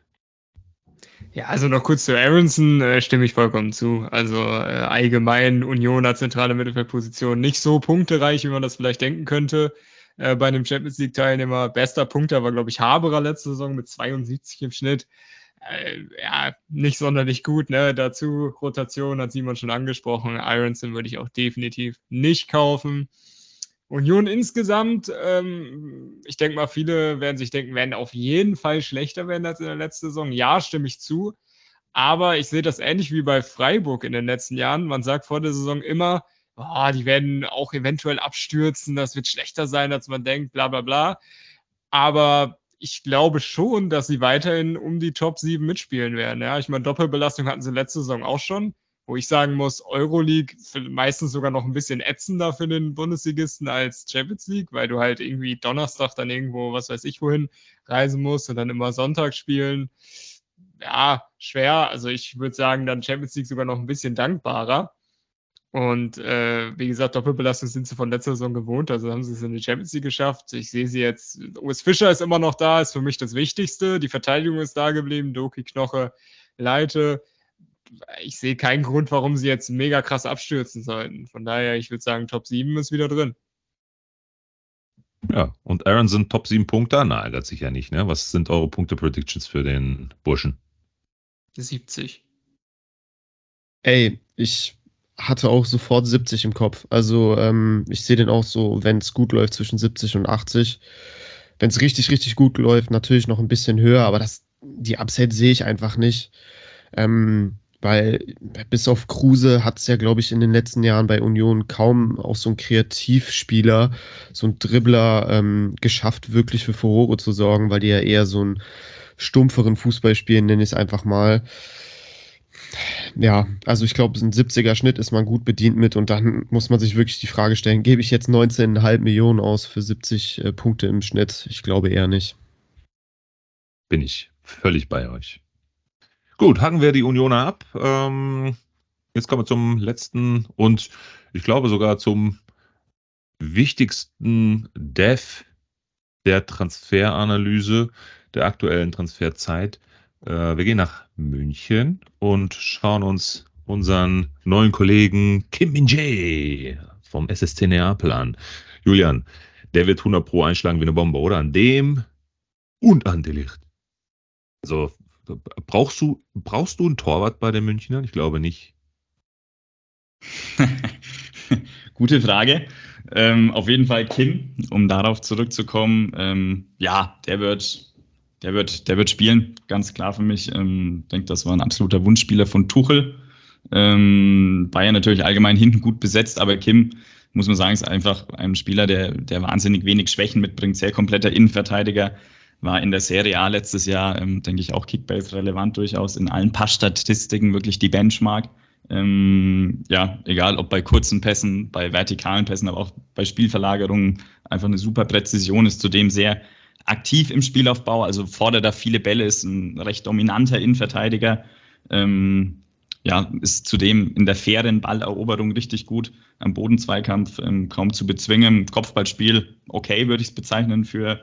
Ja, also noch kurz zu Aronson äh, stimme ich vollkommen zu. Also äh, allgemein Union hat zentrale Mittelfeldposition nicht so punktereich, wie man das vielleicht denken könnte. Äh, bei einem Champions League Teilnehmer bester Punkter war, glaube ich, Haberer letzte Saison mit 72 im Schnitt. Äh, ja, nicht sonderlich gut. Ne? Dazu Rotation hat Simon schon angesprochen. Ironson würde ich auch definitiv nicht kaufen. Union insgesamt, ähm, ich denke mal, viele werden sich denken, werden auf jeden Fall schlechter werden als in der letzten Saison. Ja, stimme ich zu. Aber ich sehe das ähnlich wie bei Freiburg in den letzten Jahren. Man sagt vor der Saison immer, oh, die werden auch eventuell abstürzen, das wird schlechter sein, als man denkt, bla bla bla. Aber ich glaube schon, dass sie weiterhin um die Top 7 mitspielen werden. Ja, ich meine, Doppelbelastung hatten sie letzte Saison auch schon wo ich sagen muss, Euroleague meistens sogar noch ein bisschen ätzender für den Bundesligisten als Champions League, weil du halt irgendwie Donnerstag dann irgendwo, was weiß ich wohin, reisen musst und dann immer Sonntag spielen. Ja, schwer. Also ich würde sagen, dann Champions League sogar noch ein bisschen dankbarer. Und äh, wie gesagt, Doppelbelastung sind sie von letzter Saison gewohnt, also haben sie es in die Champions League geschafft. Ich sehe sie jetzt, Urs Fischer ist immer noch da, ist für mich das Wichtigste. Die Verteidigung ist da geblieben, Doki Knoche, Leite ich sehe keinen Grund, warum sie jetzt mega krass abstürzen sollten. Von daher, ich würde sagen, Top 7 ist wieder drin. Ja, und Aaron sind Top 7 Punkte? Na, ärgert sich ja nicht, ne? Was sind eure Punkte-Predictions für den Burschen? 70. Ey, ich hatte auch sofort 70 im Kopf. Also ähm, ich sehe den auch so, wenn es gut läuft, zwischen 70 und 80. Wenn es richtig, richtig gut läuft, natürlich noch ein bisschen höher, aber das, die Upside sehe ich einfach nicht. Ähm, weil bis auf Kruse hat es ja, glaube ich, in den letzten Jahren bei Union kaum auch so ein Kreativspieler, so ein Dribbler ähm, geschafft, wirklich für Furore zu sorgen, weil die ja eher so einen stumpferen Fußball spielen, nenne ich es einfach mal. Ja, also ich glaube, ein 70er Schnitt ist man gut bedient mit und dann muss man sich wirklich die Frage stellen, gebe ich jetzt 19,5 Millionen aus für 70 äh, Punkte im Schnitt? Ich glaube eher nicht. Bin ich völlig bei euch. Gut, hacken wir die Unioner ab. Ähm, jetzt kommen wir zum letzten und ich glaube sogar zum wichtigsten Dev der Transferanalyse der aktuellen Transferzeit. Äh, wir gehen nach München und schauen uns unseren neuen Kollegen Kim Min-jae vom SSC Neapel an. Julian, der wird 100 Pro einschlagen wie eine Bombe, oder? An dem und an Delicht. Also Brauchst du, brauchst du einen Torwart bei den Münchnern? Ich glaube nicht. Gute Frage. Ähm, auf jeden Fall Kim, um darauf zurückzukommen. Ähm, ja, der wird, der wird, der wird spielen, ganz klar für mich. Ähm, ich denke, das war ein absoluter Wunschspieler von Tuchel. Ähm, Bayern natürlich allgemein hinten gut besetzt, aber Kim, muss man sagen, ist einfach ein Spieler, der, der wahnsinnig wenig Schwächen mitbringt, sehr kompletter Innenverteidiger war in der Serie A letztes Jahr, ähm, denke ich, auch Kickbase relevant durchaus in allen Passstatistiken wirklich die Benchmark. Ähm, ja, egal ob bei kurzen Pässen, bei vertikalen Pässen, aber auch bei Spielverlagerungen einfach eine super Präzision, ist zudem sehr aktiv im Spielaufbau, also fordert da viele Bälle, ist ein recht dominanter Innenverteidiger. Ähm, ja, ist zudem in der fairen Balleroberung richtig gut, am Bodenzweikampf ähm, kaum zu bezwingen. Kopfballspiel okay, würde ich es bezeichnen für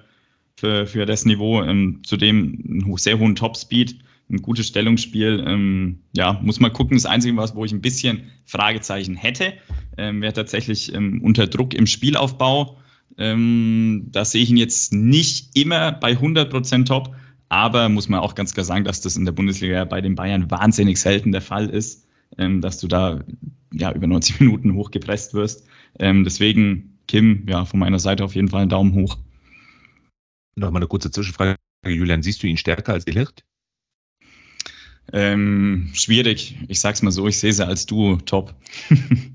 für, für das Niveau. Ähm, zudem einen sehr hohen Topspeed, ein gutes Stellungsspiel. Ähm, ja, muss mal gucken. Das Einzige, was, wo ich ein bisschen Fragezeichen hätte, ähm, wäre tatsächlich ähm, unter Druck im Spielaufbau. Ähm, da sehe ich ihn jetzt nicht immer bei 100% top, aber muss man auch ganz klar sagen, dass das in der Bundesliga bei den Bayern wahnsinnig selten der Fall ist, ähm, dass du da ja, über 90 Minuten hochgepresst wirst. Ähm, deswegen, Kim, ja, von meiner Seite auf jeden Fall einen Daumen hoch. Nochmal eine kurze Zwischenfrage, Julian. Siehst du ihn stärker als Delicht? Ähm, schwierig. Ich sag's mal so, ich sehe sie als Duo top.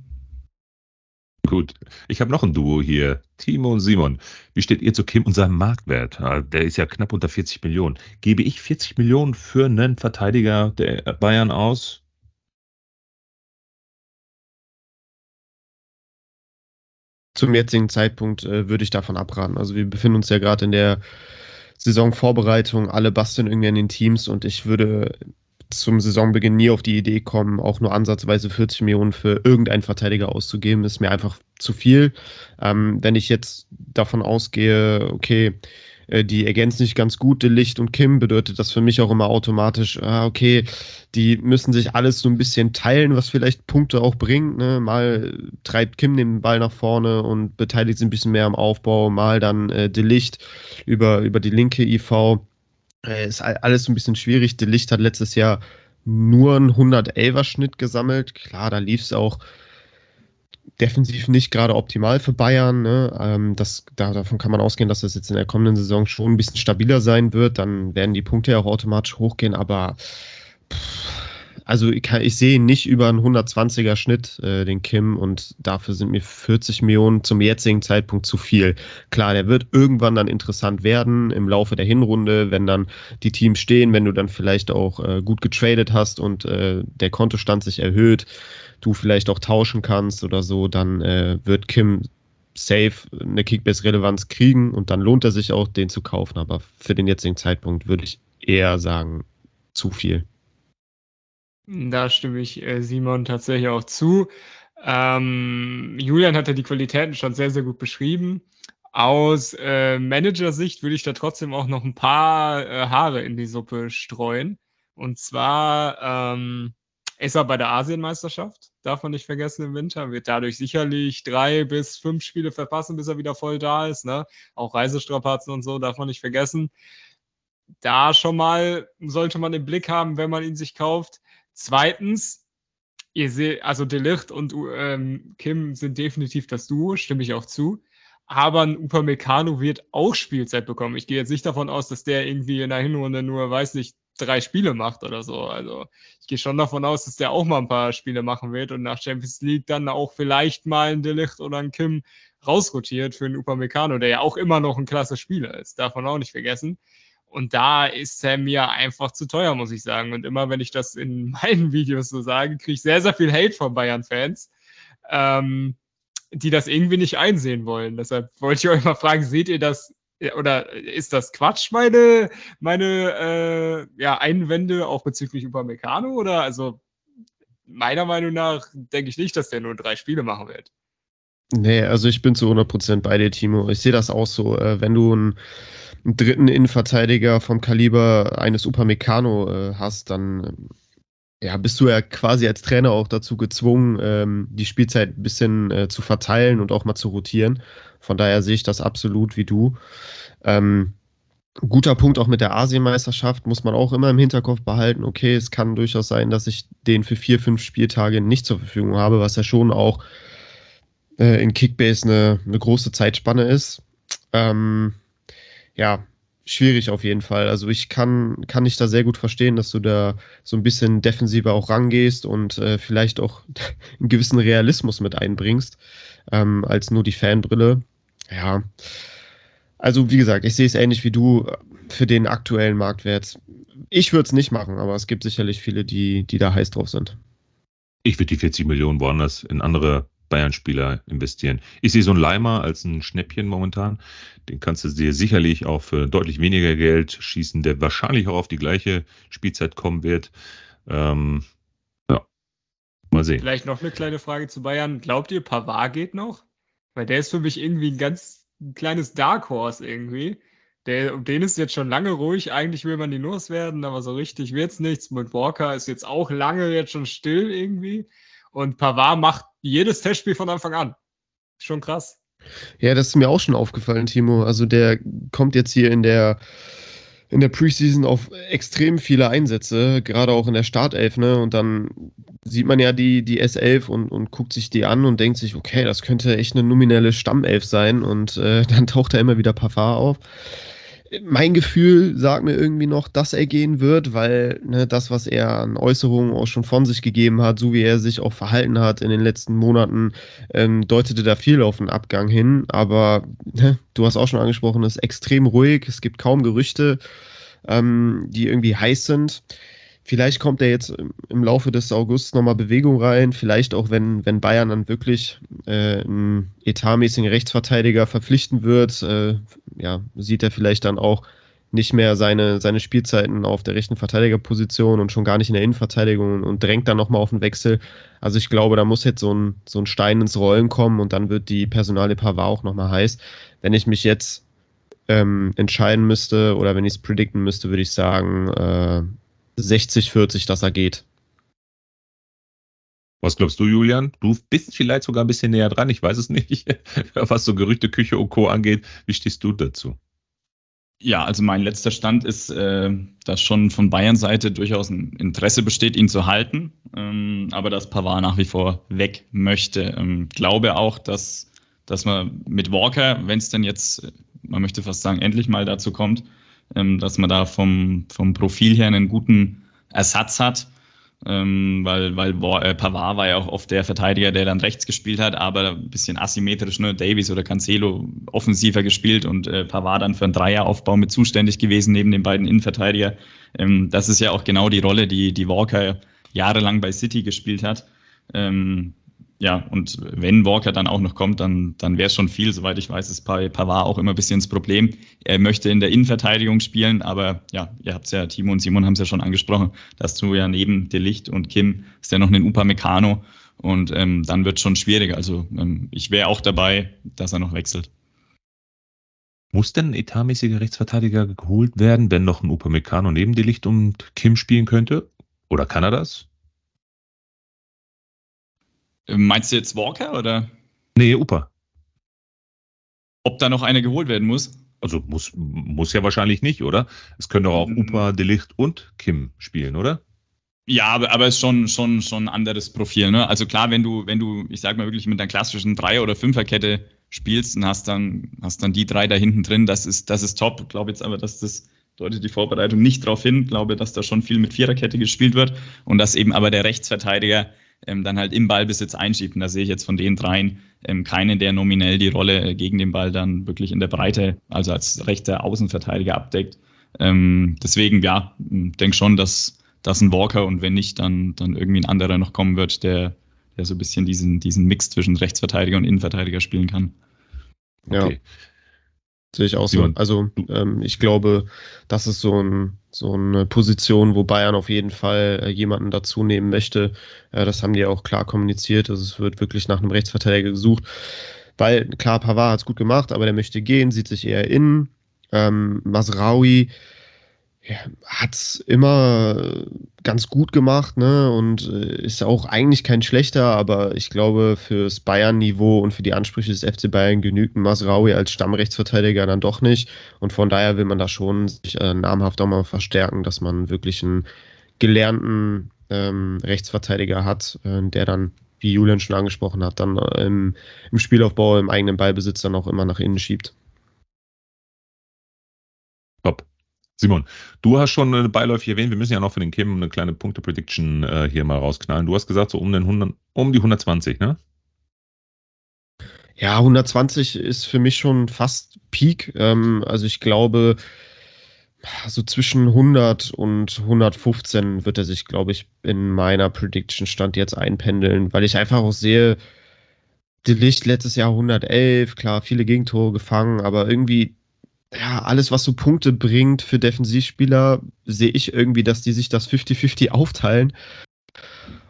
Gut. Ich habe noch ein Duo hier. Timo und Simon. Wie steht ihr zu Kim und seinem Marktwert? Der ist ja knapp unter 40 Millionen. Gebe ich 40 Millionen für einen Verteidiger der Bayern aus? zum jetzigen Zeitpunkt äh, würde ich davon abraten. Also wir befinden uns ja gerade in der Saisonvorbereitung, alle basteln irgendwie an den Teams und ich würde zum Saisonbeginn nie auf die Idee kommen, auch nur ansatzweise 40 Millionen für irgendeinen Verteidiger auszugeben. ist mir einfach zu viel. Ähm, wenn ich jetzt davon ausgehe, okay, äh, die ergänzen sich ganz gut, De Licht und Kim, bedeutet das für mich auch immer automatisch, ah, okay, die müssen sich alles so ein bisschen teilen, was vielleicht Punkte auch bringt. Ne? Mal treibt Kim den Ball nach vorne und beteiligt sich ein bisschen mehr am Aufbau, mal dann äh, Licht über, über die linke IV. Äh, ist alles so ein bisschen schwierig. De Licht hat letztes Jahr nur einen 111er Schnitt gesammelt. Klar, da lief es auch defensiv nicht gerade optimal für Bayern. Ne? Ähm, das, da, davon kann man ausgehen, dass das jetzt in der kommenden Saison schon ein bisschen stabiler sein wird. Dann werden die Punkte ja auch automatisch hochgehen, aber pff, also ich, ich sehe nicht über einen 120er Schnitt, äh, den Kim, und dafür sind mir 40 Millionen zum jetzigen Zeitpunkt zu viel. Klar, der wird irgendwann dann interessant werden im Laufe der Hinrunde, wenn dann die Teams stehen, wenn du dann vielleicht auch äh, gut getradet hast und äh, der Kontostand sich erhöht, du vielleicht auch tauschen kannst oder so, dann äh, wird Kim safe eine Kickbase-Relevanz kriegen und dann lohnt er sich auch, den zu kaufen. Aber für den jetzigen Zeitpunkt würde ich eher sagen, zu viel. Da stimme ich äh, Simon tatsächlich auch zu. Ähm, Julian hat ja die Qualitäten schon sehr, sehr gut beschrieben. Aus äh, Manager-Sicht würde ich da trotzdem auch noch ein paar äh, Haare in die Suppe streuen. Und zwar ähm, ist er bei der Asienmeisterschaft, darf man nicht vergessen im Winter, wird dadurch sicherlich drei bis fünf Spiele verpassen, bis er wieder voll da ist. Ne? Auch Reisestrapazen und so darf man nicht vergessen. Da schon mal sollte man im Blick haben, wenn man ihn sich kauft. Zweitens, ihr seht, also Delicht und ähm, Kim sind definitiv das Duo, stimme ich auch zu. Aber ein Upamecano wird auch Spielzeit bekommen. Ich gehe jetzt nicht davon aus, dass der irgendwie in der Hinrunde nur, weiß nicht, drei Spiele macht oder so. Also ich gehe schon davon aus, dass der auch mal ein paar Spiele machen wird und nach Champions League dann auch vielleicht mal ein Delicht oder ein Kim rausrotiert für einen Upamecano, der ja auch immer noch ein klasse Spieler ist. Davon auch nicht vergessen. Und da ist er mir einfach zu teuer, muss ich sagen. Und immer, wenn ich das in meinen Videos so sage, kriege ich sehr, sehr viel Hate von Bayern-Fans, ähm, die das irgendwie nicht einsehen wollen. Deshalb wollte ich euch mal fragen, seht ihr das oder ist das Quatsch, meine, meine äh, ja, Einwände auch bezüglich Upamecano? Oder also meiner Meinung nach denke ich nicht, dass der nur drei Spiele machen wird. Nee, also ich bin zu 100% bei dir, Timo. Ich sehe das auch so. Äh, wenn du ein einen dritten Innenverteidiger vom Kaliber eines Upamecano äh, hast, dann äh, ja, bist du ja quasi als Trainer auch dazu gezwungen, ähm, die Spielzeit ein bisschen äh, zu verteilen und auch mal zu rotieren. Von daher sehe ich das absolut wie du. Ähm, guter Punkt auch mit der Asienmeisterschaft, muss man auch immer im Hinterkopf behalten. Okay, es kann durchaus sein, dass ich den für vier, fünf Spieltage nicht zur Verfügung habe, was ja schon auch äh, in Kickbase eine, eine große Zeitspanne ist. Ähm, ja, schwierig auf jeden Fall. Also ich kann, kann ich da sehr gut verstehen, dass du da so ein bisschen defensiver auch rangehst und äh, vielleicht auch einen gewissen Realismus mit einbringst, ähm, als nur die Fanbrille. Ja. Also wie gesagt, ich sehe es ähnlich wie du für den aktuellen Marktwert. Ich würde es nicht machen, aber es gibt sicherlich viele, die, die da heiß drauf sind. Ich würde die 40 Millionen woanders in andere Bayern-Spieler investieren. Ich sehe so einen Leimer als ein Schnäppchen momentan. Den kannst du dir sicherlich auch für deutlich weniger Geld schießen, der wahrscheinlich auch auf die gleiche Spielzeit kommen wird. Ähm, ja, mal sehen. Vielleicht noch eine kleine Frage zu Bayern. Glaubt ihr, Pavard geht noch? Weil der ist für mich irgendwie ein ganz ein kleines Dark Horse irgendwie. Der, um den ist jetzt schon lange ruhig. Eigentlich will man die loswerden, aber so richtig wird es nichts. Mit Walker ist jetzt auch lange jetzt schon still irgendwie. Und Pavard macht jedes Testspiel von Anfang an. Schon krass. Ja, das ist mir auch schon aufgefallen, Timo. Also der kommt jetzt hier in der in der Preseason auf extrem viele Einsätze, gerade auch in der Startelf, ne? Und dann sieht man ja die, die S11 und, und guckt sich die an und denkt sich, okay, das könnte echt eine nominelle Stammelf sein und äh, dann taucht er immer wieder Pavard auf mein Gefühl sagt mir irgendwie noch, dass er gehen wird, weil ne, das, was er an Äußerungen auch schon von sich gegeben hat, so wie er sich auch verhalten hat in den letzten Monaten, ähm, deutete da viel auf einen Abgang hin. Aber ne, du hast auch schon angesprochen, es ist extrem ruhig, es gibt kaum Gerüchte, ähm, die irgendwie heiß sind. Vielleicht kommt er jetzt im Laufe des Augusts nochmal Bewegung rein. Vielleicht auch, wenn, wenn Bayern dann wirklich äh, einen etatmäßigen Rechtsverteidiger verpflichten wird, äh, ja, sieht er vielleicht dann auch nicht mehr seine, seine Spielzeiten auf der rechten Verteidigerposition und schon gar nicht in der Innenverteidigung und drängt dann nochmal auf den Wechsel. Also ich glaube, da muss jetzt so ein, so ein Stein ins Rollen kommen und dann wird die Personale Pavard auch nochmal heiß. Wenn ich mich jetzt ähm, entscheiden müsste oder wenn ich es predikten müsste, würde ich sagen äh, 60-40, dass er geht. Was glaubst du, Julian? Du bist vielleicht sogar ein bisschen näher dran, ich weiß es nicht, was so Gerüchte, Küche und Co. angeht. Wie stehst du dazu? Ja, also mein letzter Stand ist, äh, dass schon von Bayern Seite durchaus ein Interesse besteht, ihn zu halten, ähm, aber dass Pavard nach wie vor weg möchte. Ähm, glaube auch, dass, dass man mit Walker, wenn es denn jetzt, man möchte fast sagen, endlich mal dazu kommt, ähm, dass man da vom, vom Profil her einen guten Ersatz hat ähm, weil, weil äh, Pavard war ja auch oft der Verteidiger, der dann rechts gespielt hat, aber ein bisschen asymmetrisch, ne? Davies oder Cancelo offensiver gespielt und äh, Pavard dann für einen Dreieraufbau mit zuständig gewesen neben den beiden Innenverteidiger. Ähm, das ist ja auch genau die Rolle, die, die Walker jahrelang bei City gespielt hat. Ähm, ja, und wenn Walker dann auch noch kommt, dann, dann wäre es schon viel. Soweit ich weiß, ist Pavard auch immer ein bisschen das Problem. Er möchte in der Innenverteidigung spielen, aber ja, ihr habt es ja, Timo und Simon haben es ja schon angesprochen, dass du ja neben Delicht und Kim ist ja noch ein Upamecano und ähm, dann wird schon schwieriger. Also ähm, ich wäre auch dabei, dass er noch wechselt. Muss denn ein etatmäßiger Rechtsverteidiger geholt werden, wenn noch ein Upamecano neben Delicht und Kim spielen könnte? Oder kann er das? Meinst du jetzt Walker oder? Nee, Upa. Ob da noch einer geholt werden muss? Also muss, muss ja wahrscheinlich nicht, oder? Es können doch auch mhm. Upa, Delicht und Kim spielen, oder? Ja, aber, aber ist schon, schon, schon ein anderes Profil, ne? Also klar, wenn du, wenn du, ich sag mal wirklich mit einer klassischen Dreier- oder Fünferkette spielst und hast dann, hast dann die drei da hinten drin, das ist, das ist top. Ich glaube jetzt aber, dass das deutet die Vorbereitung nicht darauf hin. Ich glaube, dass da schon viel mit Viererkette gespielt wird und dass eben aber der Rechtsverteidiger ähm, dann halt im Ballbesitz einschiebt. Und da sehe ich jetzt von den dreien ähm, keinen, der nominell die Rolle äh, gegen den Ball dann wirklich in der Breite, also als rechter Außenverteidiger abdeckt. Ähm, deswegen, ja, denke schon, dass, dass ein Walker und wenn nicht, dann, dann irgendwie ein anderer noch kommen wird, der, der so ein bisschen diesen, diesen Mix zwischen Rechtsverteidiger und Innenverteidiger spielen kann. Okay. Ja. Sehe ich auch so. Also ähm, ich glaube, das ist so, ein, so eine Position, wo Bayern auf jeden Fall äh, jemanden dazu nehmen möchte. Äh, das haben die auch klar kommuniziert. Also es wird wirklich nach einem Rechtsverteidiger gesucht. Weil, klar, Pavard hat es gut gemacht, aber der möchte gehen, sieht sich eher innen. Ähm, Masraoui ja, hat es immer ganz gut gemacht, ne? Und äh, ist auch eigentlich kein schlechter, aber ich glaube, fürs Bayern-Niveau und für die Ansprüche des FC Bayern genügt Masraui als Stammrechtsverteidiger dann doch nicht. Und von daher will man da schon sich äh, namhaft auch mal verstärken, dass man wirklich einen gelernten ähm, Rechtsverteidiger hat, äh, der dann, wie Julian schon angesprochen hat, dann äh, im, im Spielaufbau, im eigenen Ballbesitz dann auch immer nach innen schiebt. Simon, du hast schon eine beiläufig erwähnt, wir müssen ja noch für den Kim eine kleine Punkte-Prediction äh, hier mal rausknallen. Du hast gesagt, so um, den 100, um die 120, ne? Ja, 120 ist für mich schon fast Peak. Ähm, also ich glaube, so zwischen 100 und 115 wird er sich, glaube ich, in meiner Prediction Stand jetzt einpendeln, weil ich einfach auch sehe, die Licht letztes Jahr 111, klar, viele Gegentore gefangen, aber irgendwie ja, alles, was so Punkte bringt für Defensivspieler, sehe ich irgendwie, dass die sich das 50-50 aufteilen.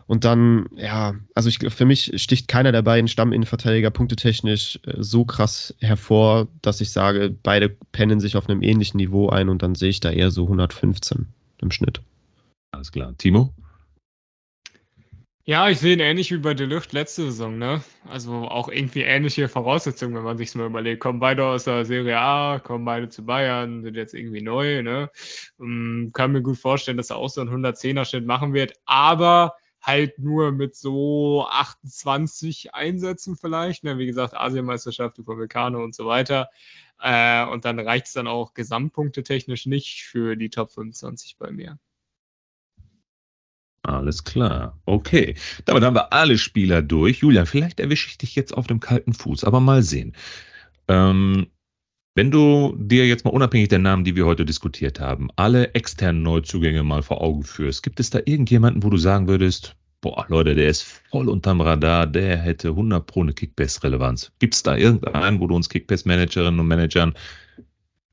Und dann, ja, also ich, für mich sticht keiner der beiden Stamminnenverteidiger punktetechnisch äh, so krass hervor, dass ich sage, beide pennen sich auf einem ähnlichen Niveau ein und dann sehe ich da eher so 115 im Schnitt. Alles klar. Timo? Ja, ich sehe ihn ähnlich wie bei Delucht letzte Saison, ne? Also auch irgendwie ähnliche Voraussetzungen, wenn man sich mal überlegt. Kommen beide aus der Serie A, kommen beide zu Bayern, sind jetzt irgendwie neu, ne? Um, kann mir gut vorstellen, dass er auch so einen 110er-Schnitt machen wird, aber halt nur mit so 28 Einsätzen vielleicht, ne? Wie gesagt, Asienmeisterschaft, Upamecano und so weiter. Äh, und dann reicht es dann auch Gesamtpunkte technisch nicht für die Top 25 bei mir. Alles klar. Okay. Damit haben wir alle Spieler durch. Julian, vielleicht erwische ich dich jetzt auf dem kalten Fuß, aber mal sehen. Ähm, wenn du dir jetzt mal unabhängig der Namen, die wir heute diskutiert haben, alle externen Neuzugänge mal vor Augen führst, gibt es da irgendjemanden, wo du sagen würdest, boah, Leute, der ist voll unterm Radar, der hätte 100 pro eine Kickbase-Relevanz. Gibt es da irgendeinen, wo du uns Kickbase-Managerinnen und Managern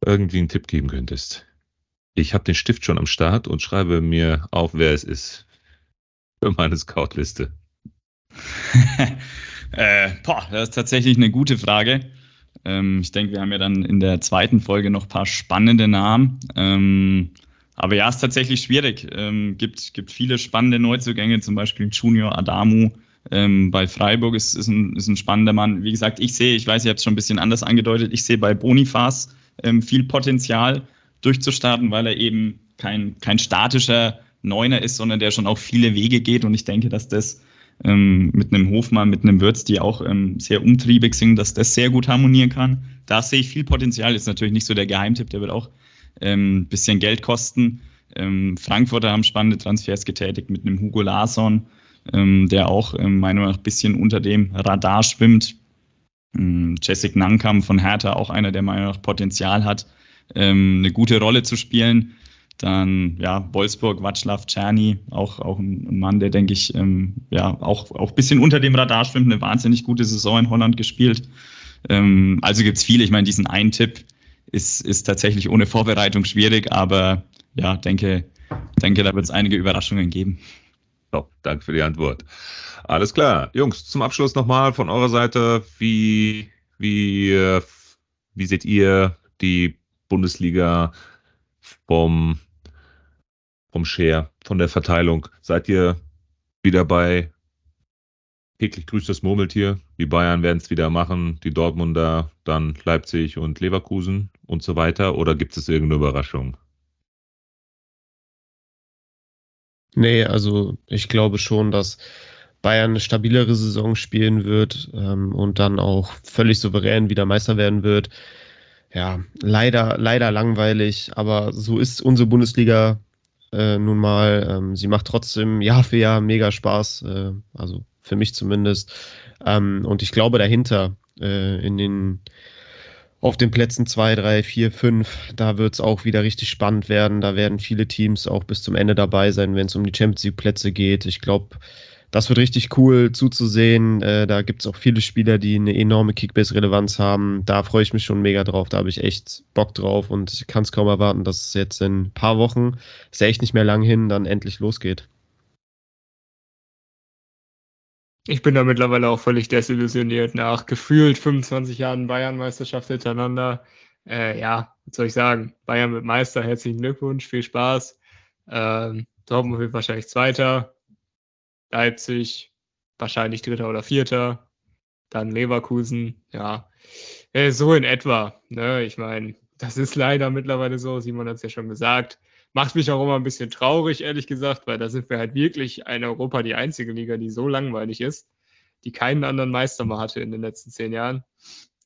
irgendwie einen Tipp geben könntest? Ich habe den Stift schon am Start und schreibe mir auf, wer es ist für meine Scout-Liste? äh, boah, das ist tatsächlich eine gute Frage. Ähm, ich denke, wir haben ja dann in der zweiten Folge noch ein paar spannende Namen. Ähm, aber ja, ist tatsächlich schwierig. Ähm, gibt, gibt viele spannende Neuzugänge, zum Beispiel Junior Adamu ähm, bei Freiburg ist, ist, ein, ist ein spannender Mann. Wie gesagt, ich sehe, ich weiß, ihr habt es schon ein bisschen anders angedeutet, ich sehe bei Bonifaz ähm, viel Potenzial durchzustarten, weil er eben kein, kein statischer Neuner ist, sondern der schon auch viele Wege geht. Und ich denke, dass das ähm, mit einem Hofmann, mit einem Würz, die auch ähm, sehr umtriebig sind, dass das sehr gut harmonieren kann. Da sehe ich viel Potenzial. Ist natürlich nicht so der Geheimtipp, der wird auch ein ähm, bisschen Geld kosten. Ähm, Frankfurter haben spannende Transfers getätigt mit einem Hugo Larsson, ähm, der auch ähm, meiner Meinung nach ein bisschen unter dem Radar schwimmt. Jessic Nankam von Hertha, auch einer, der meiner Meinung nach Potenzial hat, eine gute Rolle zu spielen. Dann ja, Wolfsburg, Václav Czerny, auch, auch ein Mann, der, denke ich, ähm, ja, auch, auch ein bisschen unter dem Radar schwimmt, eine wahnsinnig gute Saison in Holland gespielt. Ähm, also gibt es viele. Ich meine, diesen einen Tipp ist, ist tatsächlich ohne Vorbereitung schwierig, aber ja, denke, denke, da wird es einige Überraschungen geben. Top, danke für die Antwort. Alles klar. Jungs, zum Abschluss nochmal von eurer Seite. Wie, wie, äh, wie seht ihr die Bundesliga vom, vom Share, von der Verteilung? Seid ihr wieder bei täglich grüßt das Murmeltier? Die Bayern werden es wieder machen, die Dortmunder, dann Leipzig und Leverkusen und so weiter? Oder gibt es irgendeine Überraschung? Nee, also ich glaube schon, dass Bayern eine stabilere Saison spielen wird ähm, und dann auch völlig souverän wieder Meister werden wird. Ja, leider, leider langweilig, aber so ist unsere Bundesliga äh, nun mal. Ähm, sie macht trotzdem Jahr für Jahr mega Spaß, äh, also für mich zumindest. Ähm, und ich glaube dahinter äh, in den auf den Plätzen 2, 3, 4, 5, da wird es auch wieder richtig spannend werden. Da werden viele Teams auch bis zum Ende dabei sein, wenn es um die Champions League-Plätze geht. Ich glaube, das wird richtig cool zuzusehen. Äh, da gibt es auch viele Spieler, die eine enorme Kickbase-Relevanz haben. Da freue ich mich schon mega drauf. Da habe ich echt Bock drauf und ich kann es kaum erwarten, dass es jetzt in ein paar Wochen, ist ja echt nicht mehr lang hin, dann endlich losgeht. Ich bin da mittlerweile auch völlig desillusioniert nach gefühlt 25 Jahren Bayern-Meisterschaft hintereinander. Äh, ja, was soll ich sagen? Bayern mit Meister, herzlichen Glückwunsch, viel Spaß. Ähm, Dortmund wird wahrscheinlich Zweiter. Leipzig wahrscheinlich Dritter oder Vierter. Dann Leverkusen, ja. Äh, so in etwa. Ne? Ich meine, das ist leider mittlerweile so. Simon hat es ja schon gesagt. Macht mich auch immer ein bisschen traurig, ehrlich gesagt, weil da sind wir halt wirklich in Europa die einzige Liga, die so langweilig ist, die keinen anderen Meister mal hatte in den letzten zehn Jahren.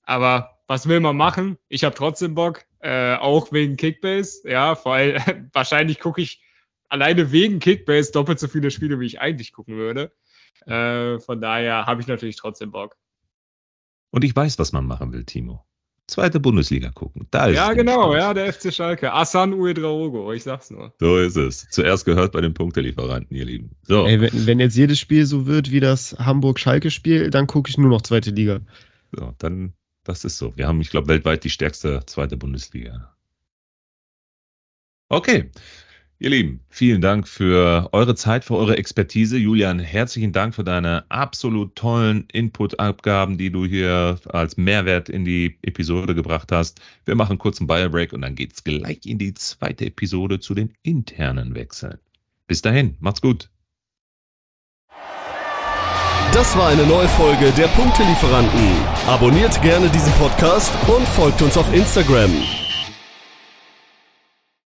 Aber was will man machen? Ich habe trotzdem Bock, äh, auch wegen Kickbase. Ja, vor allem, wahrscheinlich gucke ich alleine wegen Kickbase doppelt so viele Spiele, wie ich eigentlich gucken würde. Äh, von daher habe ich natürlich trotzdem Bock. Und ich weiß, was man machen will, Timo zweite Bundesliga gucken. Da ist ja, genau, ja, der FC Schalke. Asan Uedraogo, ich sag's nur. So ist es. Zuerst gehört bei den Punktelieferanten, ihr Lieben. So. Ey, wenn, wenn, jetzt jedes Spiel so wird wie das Hamburg-Schalke-Spiel, dann gucke ich nur noch zweite Liga. So, dann, das ist so. Wir haben, ich glaube, weltweit die stärkste zweite Bundesliga. Okay. Ihr Lieben, vielen Dank für eure Zeit, für eure Expertise. Julian, herzlichen Dank für deine absolut tollen Input-Abgaben, die du hier als Mehrwert in die Episode gebracht hast. Wir machen kurz einen Bio-Break und dann geht es gleich in die zweite Episode zu den internen Wechseln. Bis dahin, macht's gut. Das war eine neue Folge der Punktelieferanten. Abonniert gerne diesen Podcast und folgt uns auf Instagram.